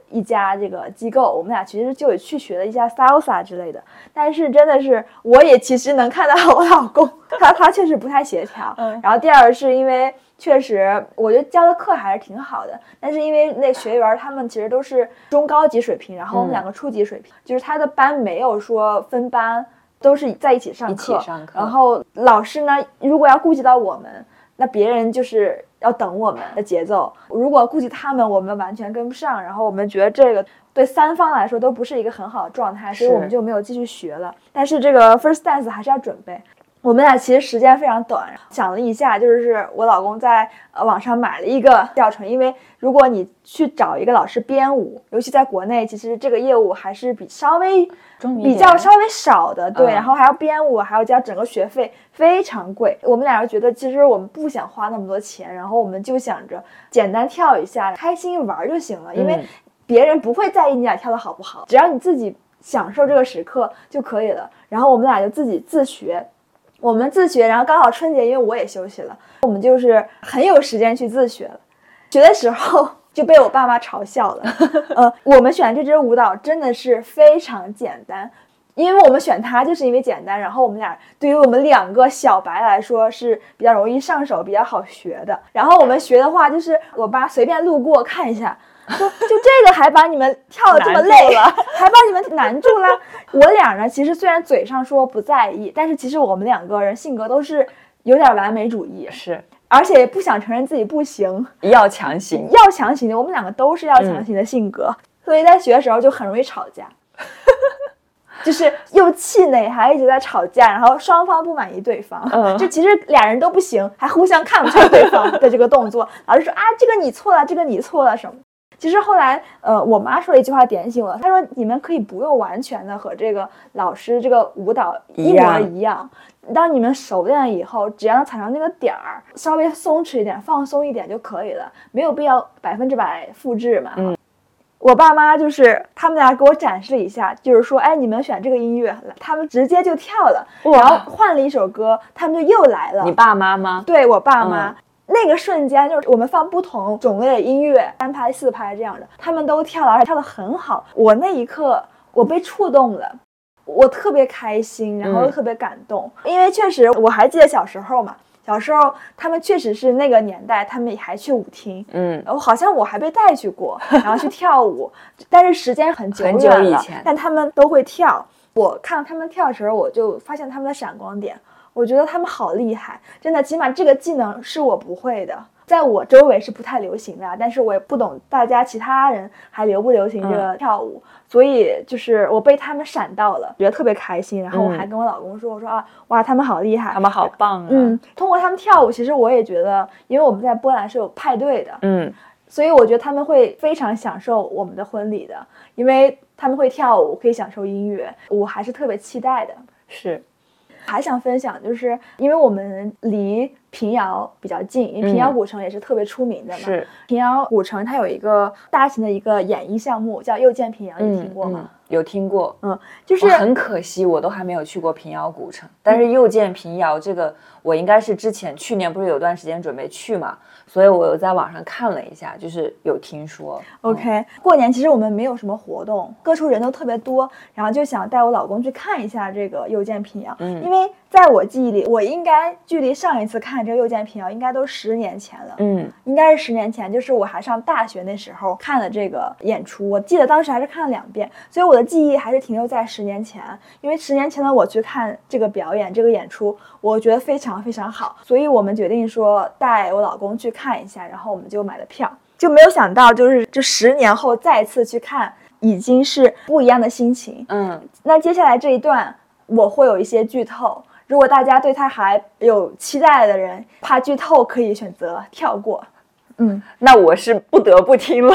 一家这个机构，我们俩其实就有去学了一下 salsa 之类的。但是真的是，我也其实能看到我老公，他他确实不太协调。嗯。然后第二个是因为确实，我觉得教的课还是挺好的，但是因为那学员他们其实都是中高级水平，然后我们两个初级水平，就是他的班没有说分班，都是在一起上课。一起上课。然后老师呢，如果要顾及到我们，那别人就是。要等我们的节奏，如果顾及他们，我们完全跟不上。然后我们觉得这个对三方来说都不是一个很好的状态，所以我们就没有继续学了。但是这个 first dance 还是要准备。我们俩其实时间非常短，想了一下，就是我老公在呃网上买了一个教程，因为如果你去找一个老师编舞，尤其在国内，其实这个业务还是比稍微比较稍微少的，对，然后还要编舞，还要交整个学费，非常贵。我们俩人觉得，其实我们不想花那么多钱，然后我们就想着简单跳一下，开心玩就行了，因为别人不会在意你俩跳的好不好，只要你自己享受这个时刻就可以了。然后我们俩就自己自学。我们自学，然后刚好春节，因为我也休息了，我们就是很有时间去自学了。学的时候就被我爸妈嘲笑了。呃，我们选这支舞蹈真的是非常简单，因为我们选它就是因为简单。然后我们俩对于我们两个小白来说是比较容易上手、比较好学的。然后我们学的话，就是我爸随便路过看一下。说 就这个还把你们跳的这么累了，还把你们难住了。我俩呢，其实虽然嘴上说不在意，但是其实我们两个人性格都是有点完美主义，是，而且不想承认自己不行，要强行，要强行的。我们两个都是要强行的性格，所以在学的时候就很容易吵架，就是又气馁，还一直在吵架，然后双方不满意对方，嗯，就其实俩人都不行，还互相看不上对方的这个动作。老师说啊，这个你错了，这个你错了什么？其实后来，呃，我妈说了一句话点醒我，她说：“你们可以不用完全的和这个老师这个舞蹈一模一样，当你们熟练了以后，只要踩上那个点儿，稍微松弛一点，放松一点就可以了，没有必要百分之百复制嘛。”嗯，我爸妈就是他们俩给我展示了一下，就是说，哎，你们选这个音乐，他们直接就跳了，然后换了一首歌，他们就又来了。你爸妈吗？对我爸妈。那个瞬间，就是我们放不同种类的音乐，三拍四拍这样的，他们都跳了，而且跳得很好。我那一刻，我被触动了，我特别开心，然后又特别感动，因为确实我还记得小时候嘛，小时候他们确实是那个年代，他们还去舞厅，嗯，然后好像我还被带去过，然后去跳舞，但是时间很久很久以前但他们都会跳。我看到他们跳的时候，我就发现他们的闪光点，我觉得他们好厉害，真的，起码这个技能是我不会的，在我周围是不太流行的，但是我也不懂大家其他人还流不流行这个跳舞，所以就是我被他们闪到了，觉得特别开心，然后我还跟我老公说，我说啊，哇，他们好厉害，他们好。棒啊，嗯，通过他们跳舞，其实我也觉得，因为我们在波兰是有派对的，嗯。所以我觉得他们会非常享受我们的婚礼的，因为他们会跳舞，可以享受音乐，我还是特别期待的。是，还想分享，就是因为我们离平遥比较近，因为平遥古城也是特别出名的嘛。是，平遥古城它有一个大型的一个演艺项目叫又见平遥，你嗯听过吗？嗯有听过，嗯，就是很可惜，我都还没有去过平遥古城，但是又见平遥这个，我应该是之前去年不是有段时间准备去嘛，所以我又在网上看了一下，就是有听说。OK，过年其实我们没有什么活动，各处人都特别多，然后就想带我老公去看一下这个又见平遥，嗯。因为在我记忆里，我应该距离上一次看这个又见平遥应该都十年前了，嗯应该是十年前，就是我还上大学那时候看的这个演出，我记得当时还是看了两遍，所以我的记忆还是停留在十年前。因为十年前的我去看这个表演、这个演出，我觉得非常非常好，所以我们决定说带我老公去看一下，然后我们就买了票，就没有想到就是这十年后再次去看，已经是不一样的心情。嗯，那接下来这一段我会有一些剧透，如果大家对他还有期待的人，怕剧透可以选择跳过。嗯那我是不得不听了。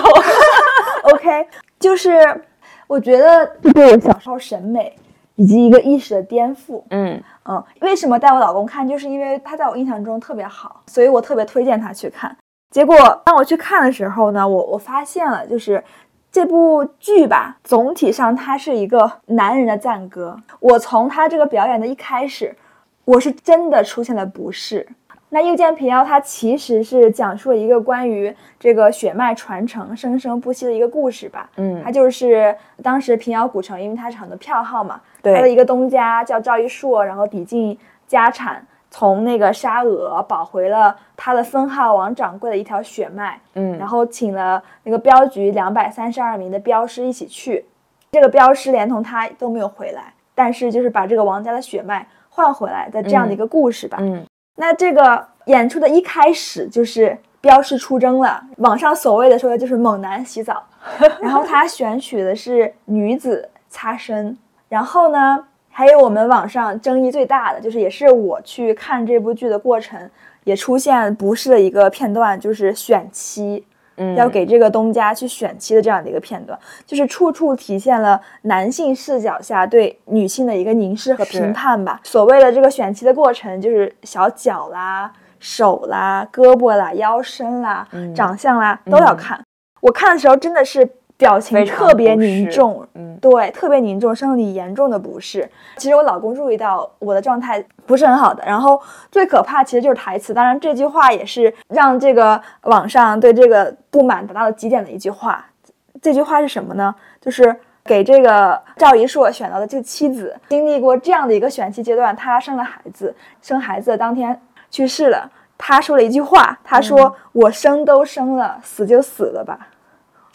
OK，就是我觉得这对我小时候审美以及一个意识的颠覆。嗯嗯，为什么带我老公看？就是因为他在我印象中特别好，所以我特别推荐他去看。结果当我去看的时候呢，我我发现了，就是这部剧吧，总体上它是一个男人的赞歌。我从他这个表演的一开始，我是真的出现了不适。那《又见平遥》它其实是讲述了一个关于这个血脉传承、生生不息的一个故事吧。嗯它就是当时平遥古城，因为它是很多票号嘛，对他的一个东家叫赵一硕，然后抵尽家产，从那个沙俄保回了他的分号王掌柜的一条血脉，嗯，然后请了那个镖局两百三十二名的镖师一起去，这个镖师连同他都没有回来，但是就是把这个王家的血脉换回来的这样的一个故事吧。嗯那这个演出的一开始就是标示出征了，网上所谓的说的就是猛男洗澡，然后他选取的是女子擦身，然后呢，还有我们网上争议最大的，就是也是我去看这部剧的过程也出现不适的一个片段，就是选妻。嗯，要给这个东家去选妻的这样的一个片段，就是处处体现了男性视角下对女性的一个凝视和评判吧。所谓的这个选妻的过程，就是小脚啦、手啦、胳膊啦、腰身啦、嗯长相啦都要看。我看的时候真的是表情特别凝重，嗯对，特别凝重，生理严重的不适。其实我老公注意到我的状态不是很好的，然后最可怕其实就是台词。当然，这句话也是让这个网上对这个不满达到了极点的一句话。这句话是什么呢？就是给这个赵一硕选到的这个妻子，经历过这样的一个选妻阶段，她生了孩子，生孩子的当天去世了。她说了一句话，她说：“我生都生了，死就死了吧。”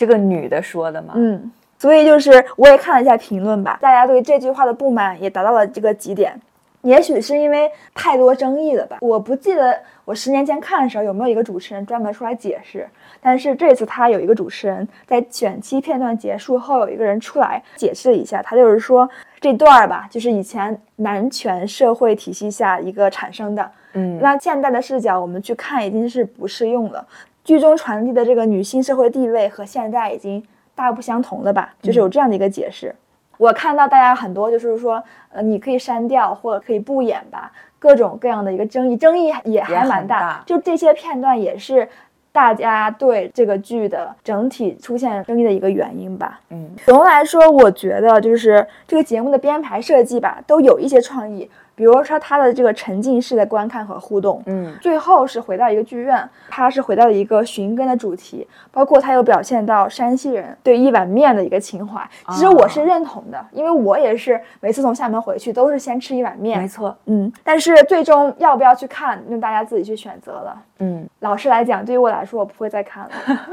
这个女的说的嘛，嗯，所以就是我也看了一下评论吧，大家对这句话的不满也达到了这个极点。也许是因为太多争议了吧，我不记得我十年前看的时候有没有一个主持人专门出来解释，但是这次他有一个主持人在选期片段结束后，有一个人出来解释了一下，他就是说这段儿吧，就是以前男权社会体系下一个产生的，嗯，那现代的视角我们去看已经是不适用了。剧中传递的这个女性社会地位和现在已经大不相同了吧？就是有这样的一个解释。我看到大家很多就是说，呃，你可以删掉或者可以不演吧，各种各样的一个争议，争议也还蛮大大就这些片段也是大家对这个剧的整体出现争议的一个原因吧。嗯总的来说，我觉得就是这个节目的编排设计吧，都有一些创意。比比如说他的这个沉浸式的观看和互动，嗯最后是回到一个剧院，他是回到了一个寻根的主题，包括他有表现到山西人对一碗面的一个情怀。其实我是认同的，因为我也是每次从厦门回去都是先吃一碗面没，错，嗯，但是最终要不要去看，那大家自己去选择了。嗯老实来讲，对于我来说，我不会再看了。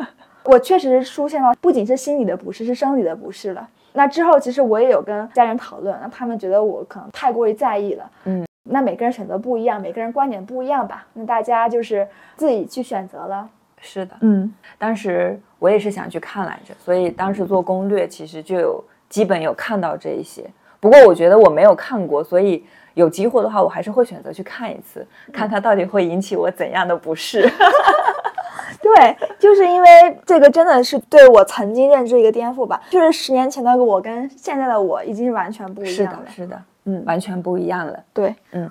我确实出现了不仅是心理的不适，是生理的不适了。那之后，其实我也有跟家人讨论，那他们觉得我可能太过于在意了。嗯，那每个人选择不一样，每个人观点不一样吧。那大家就是自己去选择了。是的。嗯当时我也是想去看来着，所以当时做攻略其实就有基本有看到这一些。不过我觉得我没有看过，所以有机会的话，我还是会选择去看一次，看看到底会引起我怎样的不适。对，就是因为这个真的是对我曾经认知一个颠覆吧。就是十年前的我跟现在的我已经是完全不一样了的，。是的，嗯，完全不一样了。对，嗯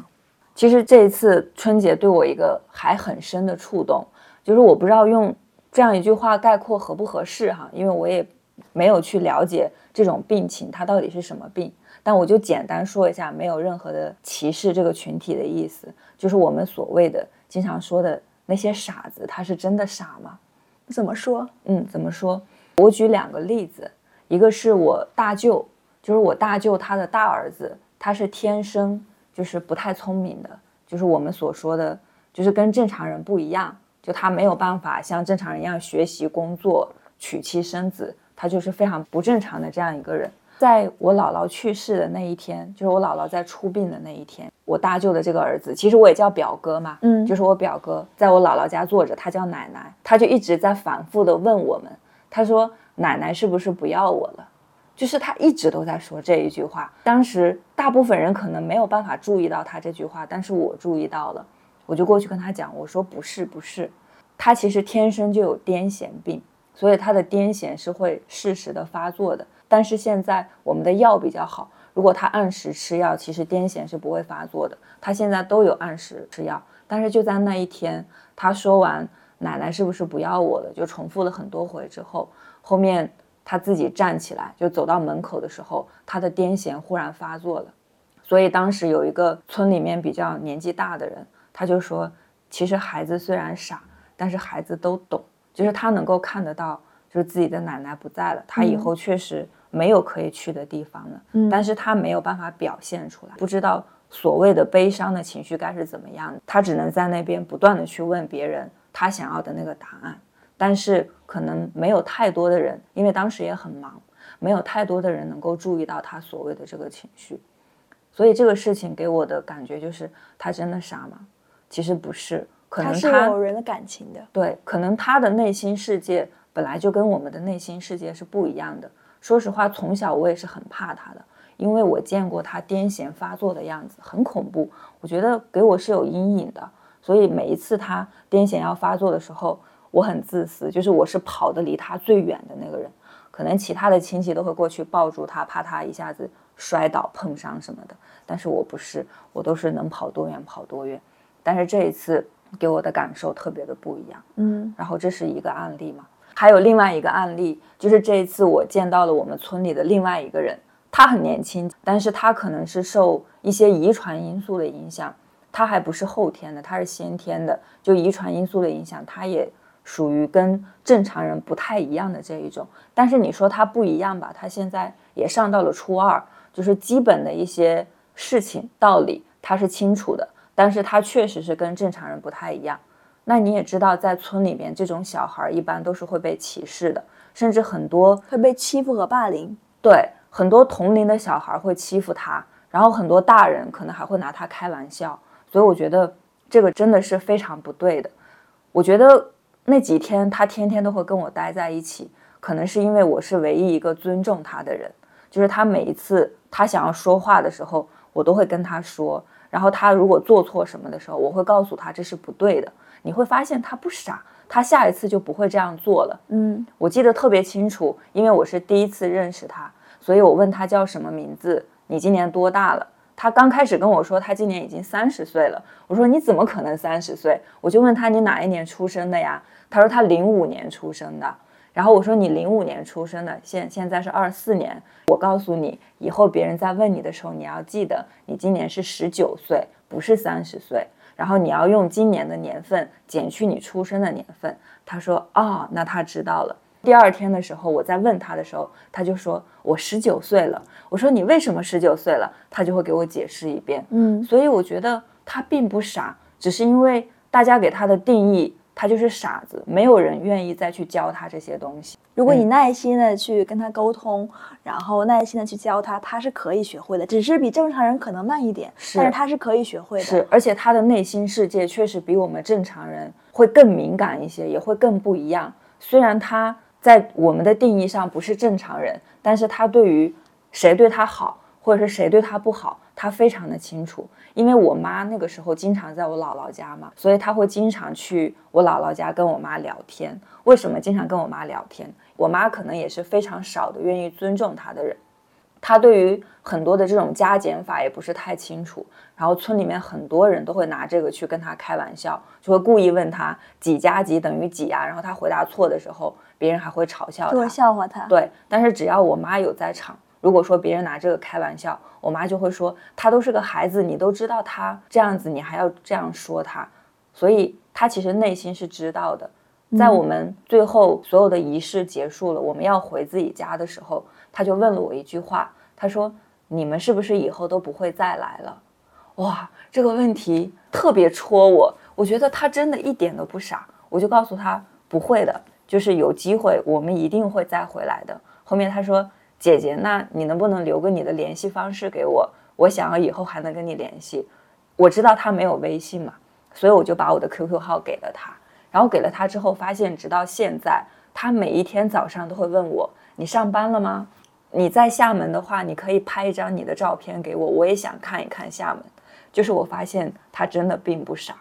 其实这一次春节对我一个还很深的触动，就是我不知道用这样一句话概括合不合适哈，因为我也没有去了解这种病情它到底是什么病，但我就简单说一下，没有任何的歧视这个群体的意思，就是我们所谓的经常说的那些傻子，他是真的傻吗？怎么说？嗯，怎么说？我举两个例子，一个是我大舅，就是我大舅他的大儿子，他是天生就是不太聪明的，就是我们所说的，就是跟正常人不一样，就他没有办法像正常人一样学习、工作、娶妻生子，他就是非常不正常的这样一个人。在我姥姥去世的那一天，就是我姥姥在出殡的那一天，我大舅的这个儿子，其实我也叫表哥嘛，嗯就是我表哥，在我姥姥家坐着，他叫奶奶，他就一直在反复的问我们，他说奶奶是不是不要我了？就是他一直都在说这一句话。当时大部分人可能没有办法注意到他这句话，但是我注意到了，我就过去跟他讲，我说不是不是，他其实天生就有癫痫病，所以他的癫痫是会适时的发作的。但是现在我们的药比较好，如果他按时吃药，其实癫痫是不会发作的。他现在都有按时吃药，但是就在那一天，他说完奶奶是不是不要我了，就重复了很多回之后，后面他自己站起来就走到门口的时候，他的癫痫忽然发作了。所以当时有一个村里面比较年纪大的人，他就说，其实孩子虽然傻，但是孩子都懂，就是他能够看得到，就是自己的奶奶不在了，他以后确实没有可以去的地方了，嗯但是他没有办法表现出来，不知道所谓的悲伤的情绪该是怎么样的，他只能在那边不断的去问别人他想要的那个答案，但是可能没有太多的人，因为当时也很忙，没有太多的人能够注意到他所谓的这个情绪。所以这个事情给我的感觉就是，他真的傻吗？其实不是，可他是能他有人的感情的。对，可能他的内心世界本来就跟我们的内心世界是不一样的。说实话，从小我也是很怕他的，因为我见过他癫痫发作的样子，很恐怖。我觉得给我是有阴影的，所以每一次他癫痫要发作的时候，我很自私，就是我是跑得离他最远的那个人。可能其他的亲戚都会过去抱住他，怕他一下子摔倒碰伤什么的，但是我不是，我都是能跑多远跑多远。但是这一次给我的感受特别的不一样。嗯然后这是一个案例嘛，还有另外一个案例，就是这一次我见到了我们村里的另外一个人，他很年轻，但是他可能是受一些遗传因素的影响，他还不是后天的，他是先天的，就遗传因素的影响，他也属于跟正常人不太一样的这一种。但是你说他不一样吧，他现在也上到了初二，就是基本的一些事情道理他是清楚的，但是他确实是跟正常人不太一样。那你也知道，在村里面，这种小孩儿一般都是会被歧视的，甚至很多会被欺负和霸凌。对很多同龄的小孩儿会欺负他，然后很多大人可能还会拿他开玩笑，所以我觉得这个真的是非常不对的。我觉得那几天他天天都会跟我待在一起，可能是因为我是唯一一个尊重他的人，就是他每一次他想要说话的时候，我都会跟他说，然后他如果做错什么的时候，我会告诉他这是不对的。你会发现他不傻，他下一次就不会这样做了。嗯我记得特别清楚，因为我是第一次认识他，所以我问他叫什么名字，你今年多大了？他刚开始跟我说他今年已经三十岁了，我说你怎么可能三十岁？我就问他你哪一年出生的呀？他说他零五年出生的。然后我说你零五年出生的，现现在是二四年。我告诉你，以后别人在问你的时候，你要记得你今年是十九岁，不是三十岁。然后你要用今年的年份减去你出生的年份。他说啊，那他知道了。第二天的时候，我在问他的时候，他就说我十九岁了。我说你为什么十九岁了？他就会给我解释一遍。嗯，所以我觉得他并不傻，只是因为大家给他的定义。他就是傻子，没有人愿意再去教他这些东西。如果你耐心的去跟他沟通，然后耐心的去教他，他是可以学会的，只是比正常人可能慢一点，但是他是可以学会的。是，而且他的内心世界确实比我们正常人会更敏感一些，也会更不一样。虽然他在我们的定义上不是正常人，但是他对于谁对他好，或者是谁对他不好，他非常的清楚。因为我妈那个时候经常在我姥姥家嘛，所以她会经常去我姥姥家跟我妈聊天。为什么经常跟我妈聊天？我妈可能也是非常少的愿意尊重她的人，她对于很多的这种加减法也不是太清楚。然后村里面很多人都会拿这个去跟她开玩笑，就会故意问她几加几等于几啊？然后她回答错的时候，别人还会嘲笑她，笑话她。对，但是只要我妈有在场。如果说别人拿这个开玩笑，我妈就会说他都是个孩子，你都知道他这样子，你还要这样说他，所以他其实内心是知道的。在我们最后所有的仪式结束了，我们要回自己家的时候，他就问了我一句话，他说：“你们是不是以后都不会再来了？”哇，这个问题特别戳我，我觉得他真的一点都不傻。我就告诉他不会的，就是有机会我们一定会再回来的。后面他说。姐姐，那你能不能留个你的联系方式给我？我想要以后还能跟你联系。我知道他没有微信嘛，所以我就把我的 QQ 号给了他。然后给了他之后，发现直到现在，他每一天早上都会问我：“你上班了吗？你在厦门的话，你可以拍一张你的照片给我，我也想看一看厦门。”就是我发现他真的并不傻。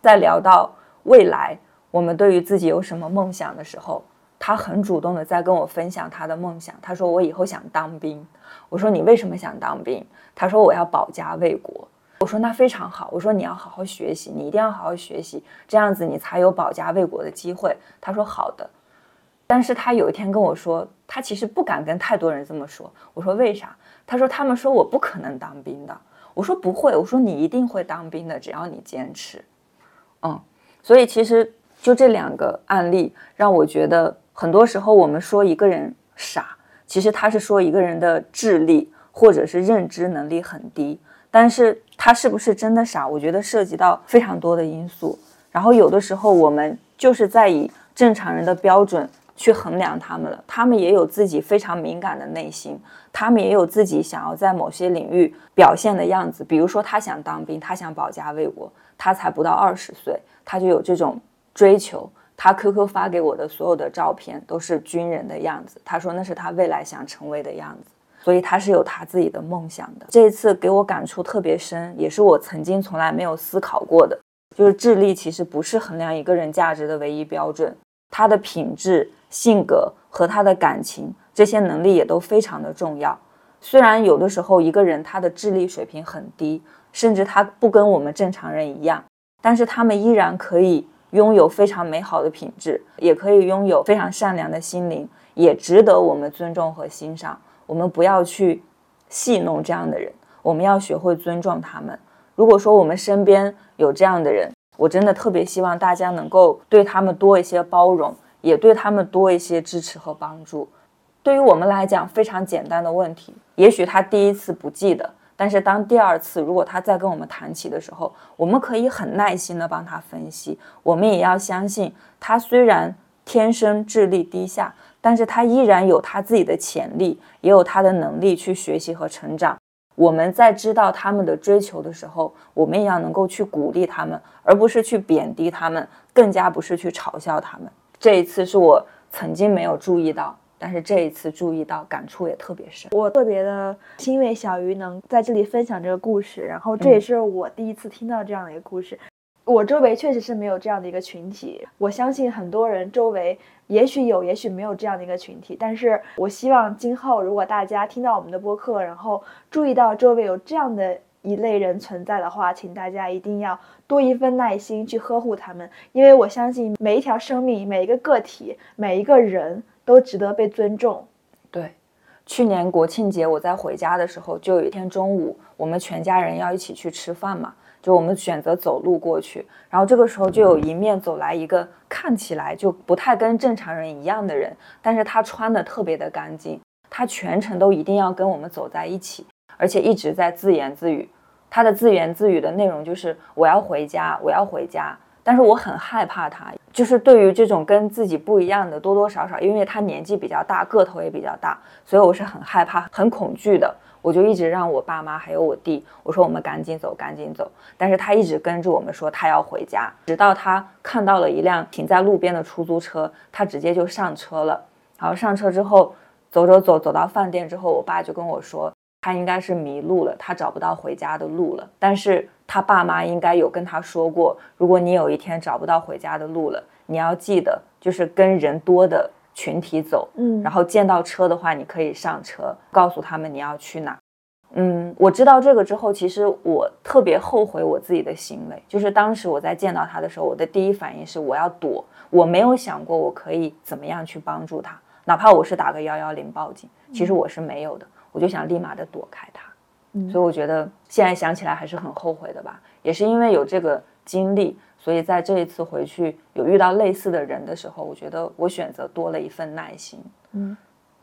在聊到未来，我们对于自己有什么梦想的时候。他很主动的在跟我分享他的梦想。他说：“我以后想当兵。”我说：“你为什么想当兵？”他说：“我要保家卫国。”我说：“那非常好。”我说：“你要好好学习，你一定要好好学习，这样子你才有保家卫国的机会。”他说：“好的。”但是他有一天跟我说，他其实不敢跟太多人这么说。我说：“为啥？”他说：“他们说我不可能当兵的。”我说：“不会。”我说：“你一定会当兵的，只要你坚持。”嗯，所以其实就这两个案例让我觉得。很多时候，我们说一个人傻，其实他是说一个人的智力或者是认知能力很低。但是他是不是真的傻？我觉得涉及到非常多的因素。然后有的时候，我们就是在以正常人的标准去衡量他们了。他们也有自己非常敏感的内心，他们也有自己想要在某些领域表现的样子。比如说，他想当兵，他想保家卫国，他才不到二十岁，他就有这种追求。他 QQ 发给我的所有的照片都是军人的样子，他说那是他未来想成为的样子，所以他是有他自己的梦想的。这一次给我感触特别深，也是我曾经从来没有思考过的，就是智力其实不是衡量一个人价值的唯一标准，他的品质、性格和他的感情这些能力也都非常的重要。虽然有的时候一个人他的智力水平很低，甚至他不跟我们正常人一样，但是他们依然可以。拥有非常美好的品质，也可以拥有非常善良的心灵，也值得我们尊重和欣赏。我们不要去戏弄这样的人，我们要学会尊重他们。如果说我们身边有这样的人，我真的特别希望大家能够对他们多一些包容，也对他们多一些支持和帮助。对于我们来讲，非常简单的问题，也许他第一次不记得。但是当第二次如果他再跟我们谈起的时候，我们可以很耐心的帮他分析。我们也要相信他虽然天生智力低下，但是他依然有他自己的潜力，也有他的能力去学习和成长。我们在知道他们的追求的时候，我们也要能够去鼓励他们，而不是去贬低他们，更加不是去嘲笑他们。这一次是我曾经没有注意到。但是这一次注意到，感触也特别深。我特别的欣慰小鱼能在这里分享这个故事，然后这也是我第一次听到这样的一个故事。我周围确实是没有这样的一个群体，我相信很多人周围也许有，也许没有这样的一个群体。但是我希望今后如果大家听到我们的播客，然后注意到周围有这样的一类人存在的话，请大家一定要多一份耐心去呵护他们，因为我相信每一条生命、每一个个体、每一个人都值得被尊重。对，去年国庆节我在回家的时候，就有一天中午，我们全家人要一起去吃饭嘛，就我们选择走路过去，然后这个时候就有一面走来一个看起来就不太跟正常人一样的人，但是他穿的特别的干净，他全程都一定要跟我们走在一起。而且一直在自言自语，他的自言自语的内容就是我要回家，我要回家。但是我很害怕他，就是对于这种跟自己不一样的，多多少少，因为他年纪比较大，个头也比较大，所以我是很害怕、很恐惧的。我就一直让我爸妈还有我弟，我说我们赶紧走，赶紧走。但是他一直跟着我们说他要回家，直到他看到了一辆停在路边的出租车，他直接就上车了。然后上车之后，走走走，走到饭店之后，我爸就跟我说。他应该是迷路了，他找不到回家的路了。但是他爸妈应该有跟他说过，如果你有一天找不到回家的路了，你要记得就是跟人多的群体走，嗯，然后见到车的话，你可以上车，告诉他们你要去哪。嗯，我知道这个之后，其实我特别后悔我自己的行为，就是当时我在见到他的时候，我的第一反应是我要躲，我没有想过我可以怎么样去帮助他，哪怕我是打个幺幺零报警，其实我是没有的。我就想立马的躲开他，所以我觉得现在想起来还是很后悔的吧。也是因为有这个经历，所以在这一次回去有遇到类似的人的时候，我觉得我选择多了一份耐心。嗯，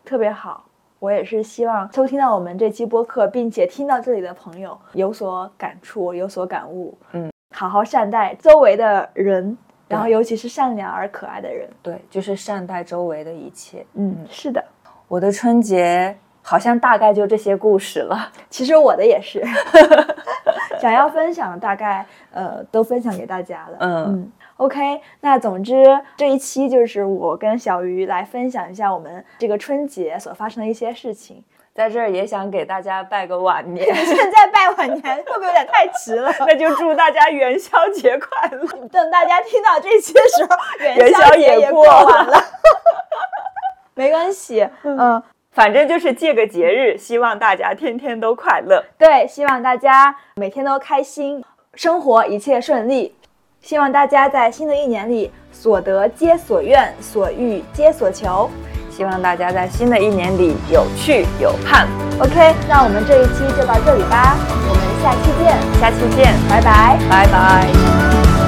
特别好。我也是希望收听到我们这期播客，并且听到这里的朋友有所感触、有所感悟。嗯，好好善待周围的人，然后尤其是善良而可爱的人。对，就是善待周围的一切。嗯，是的，我的春节。好像大概就这些故事了。其实我的也是，想要分享，大概呃都分享给大家了。嗯嗯，OK。那总之这一期就是我跟小鱼来分享一下我们这个春节所发生的一些事情。在这儿也想给大家拜个晚年。现在拜晚年会不会有点太迟了？那就祝大家元宵节快乐。等大家听到这期的时候，元宵节也过完了。没关系，嗯。反正就是借个节日，希望大家天天都快乐。对，希望大家每天都开心，生活一切顺利。希望大家在新的一年里所得皆所愿，所欲皆所求。希望大家在新的一年里有趣有盼。OK，那我们这一期就到这里吧，我们下期见，下期见，拜拜，拜拜。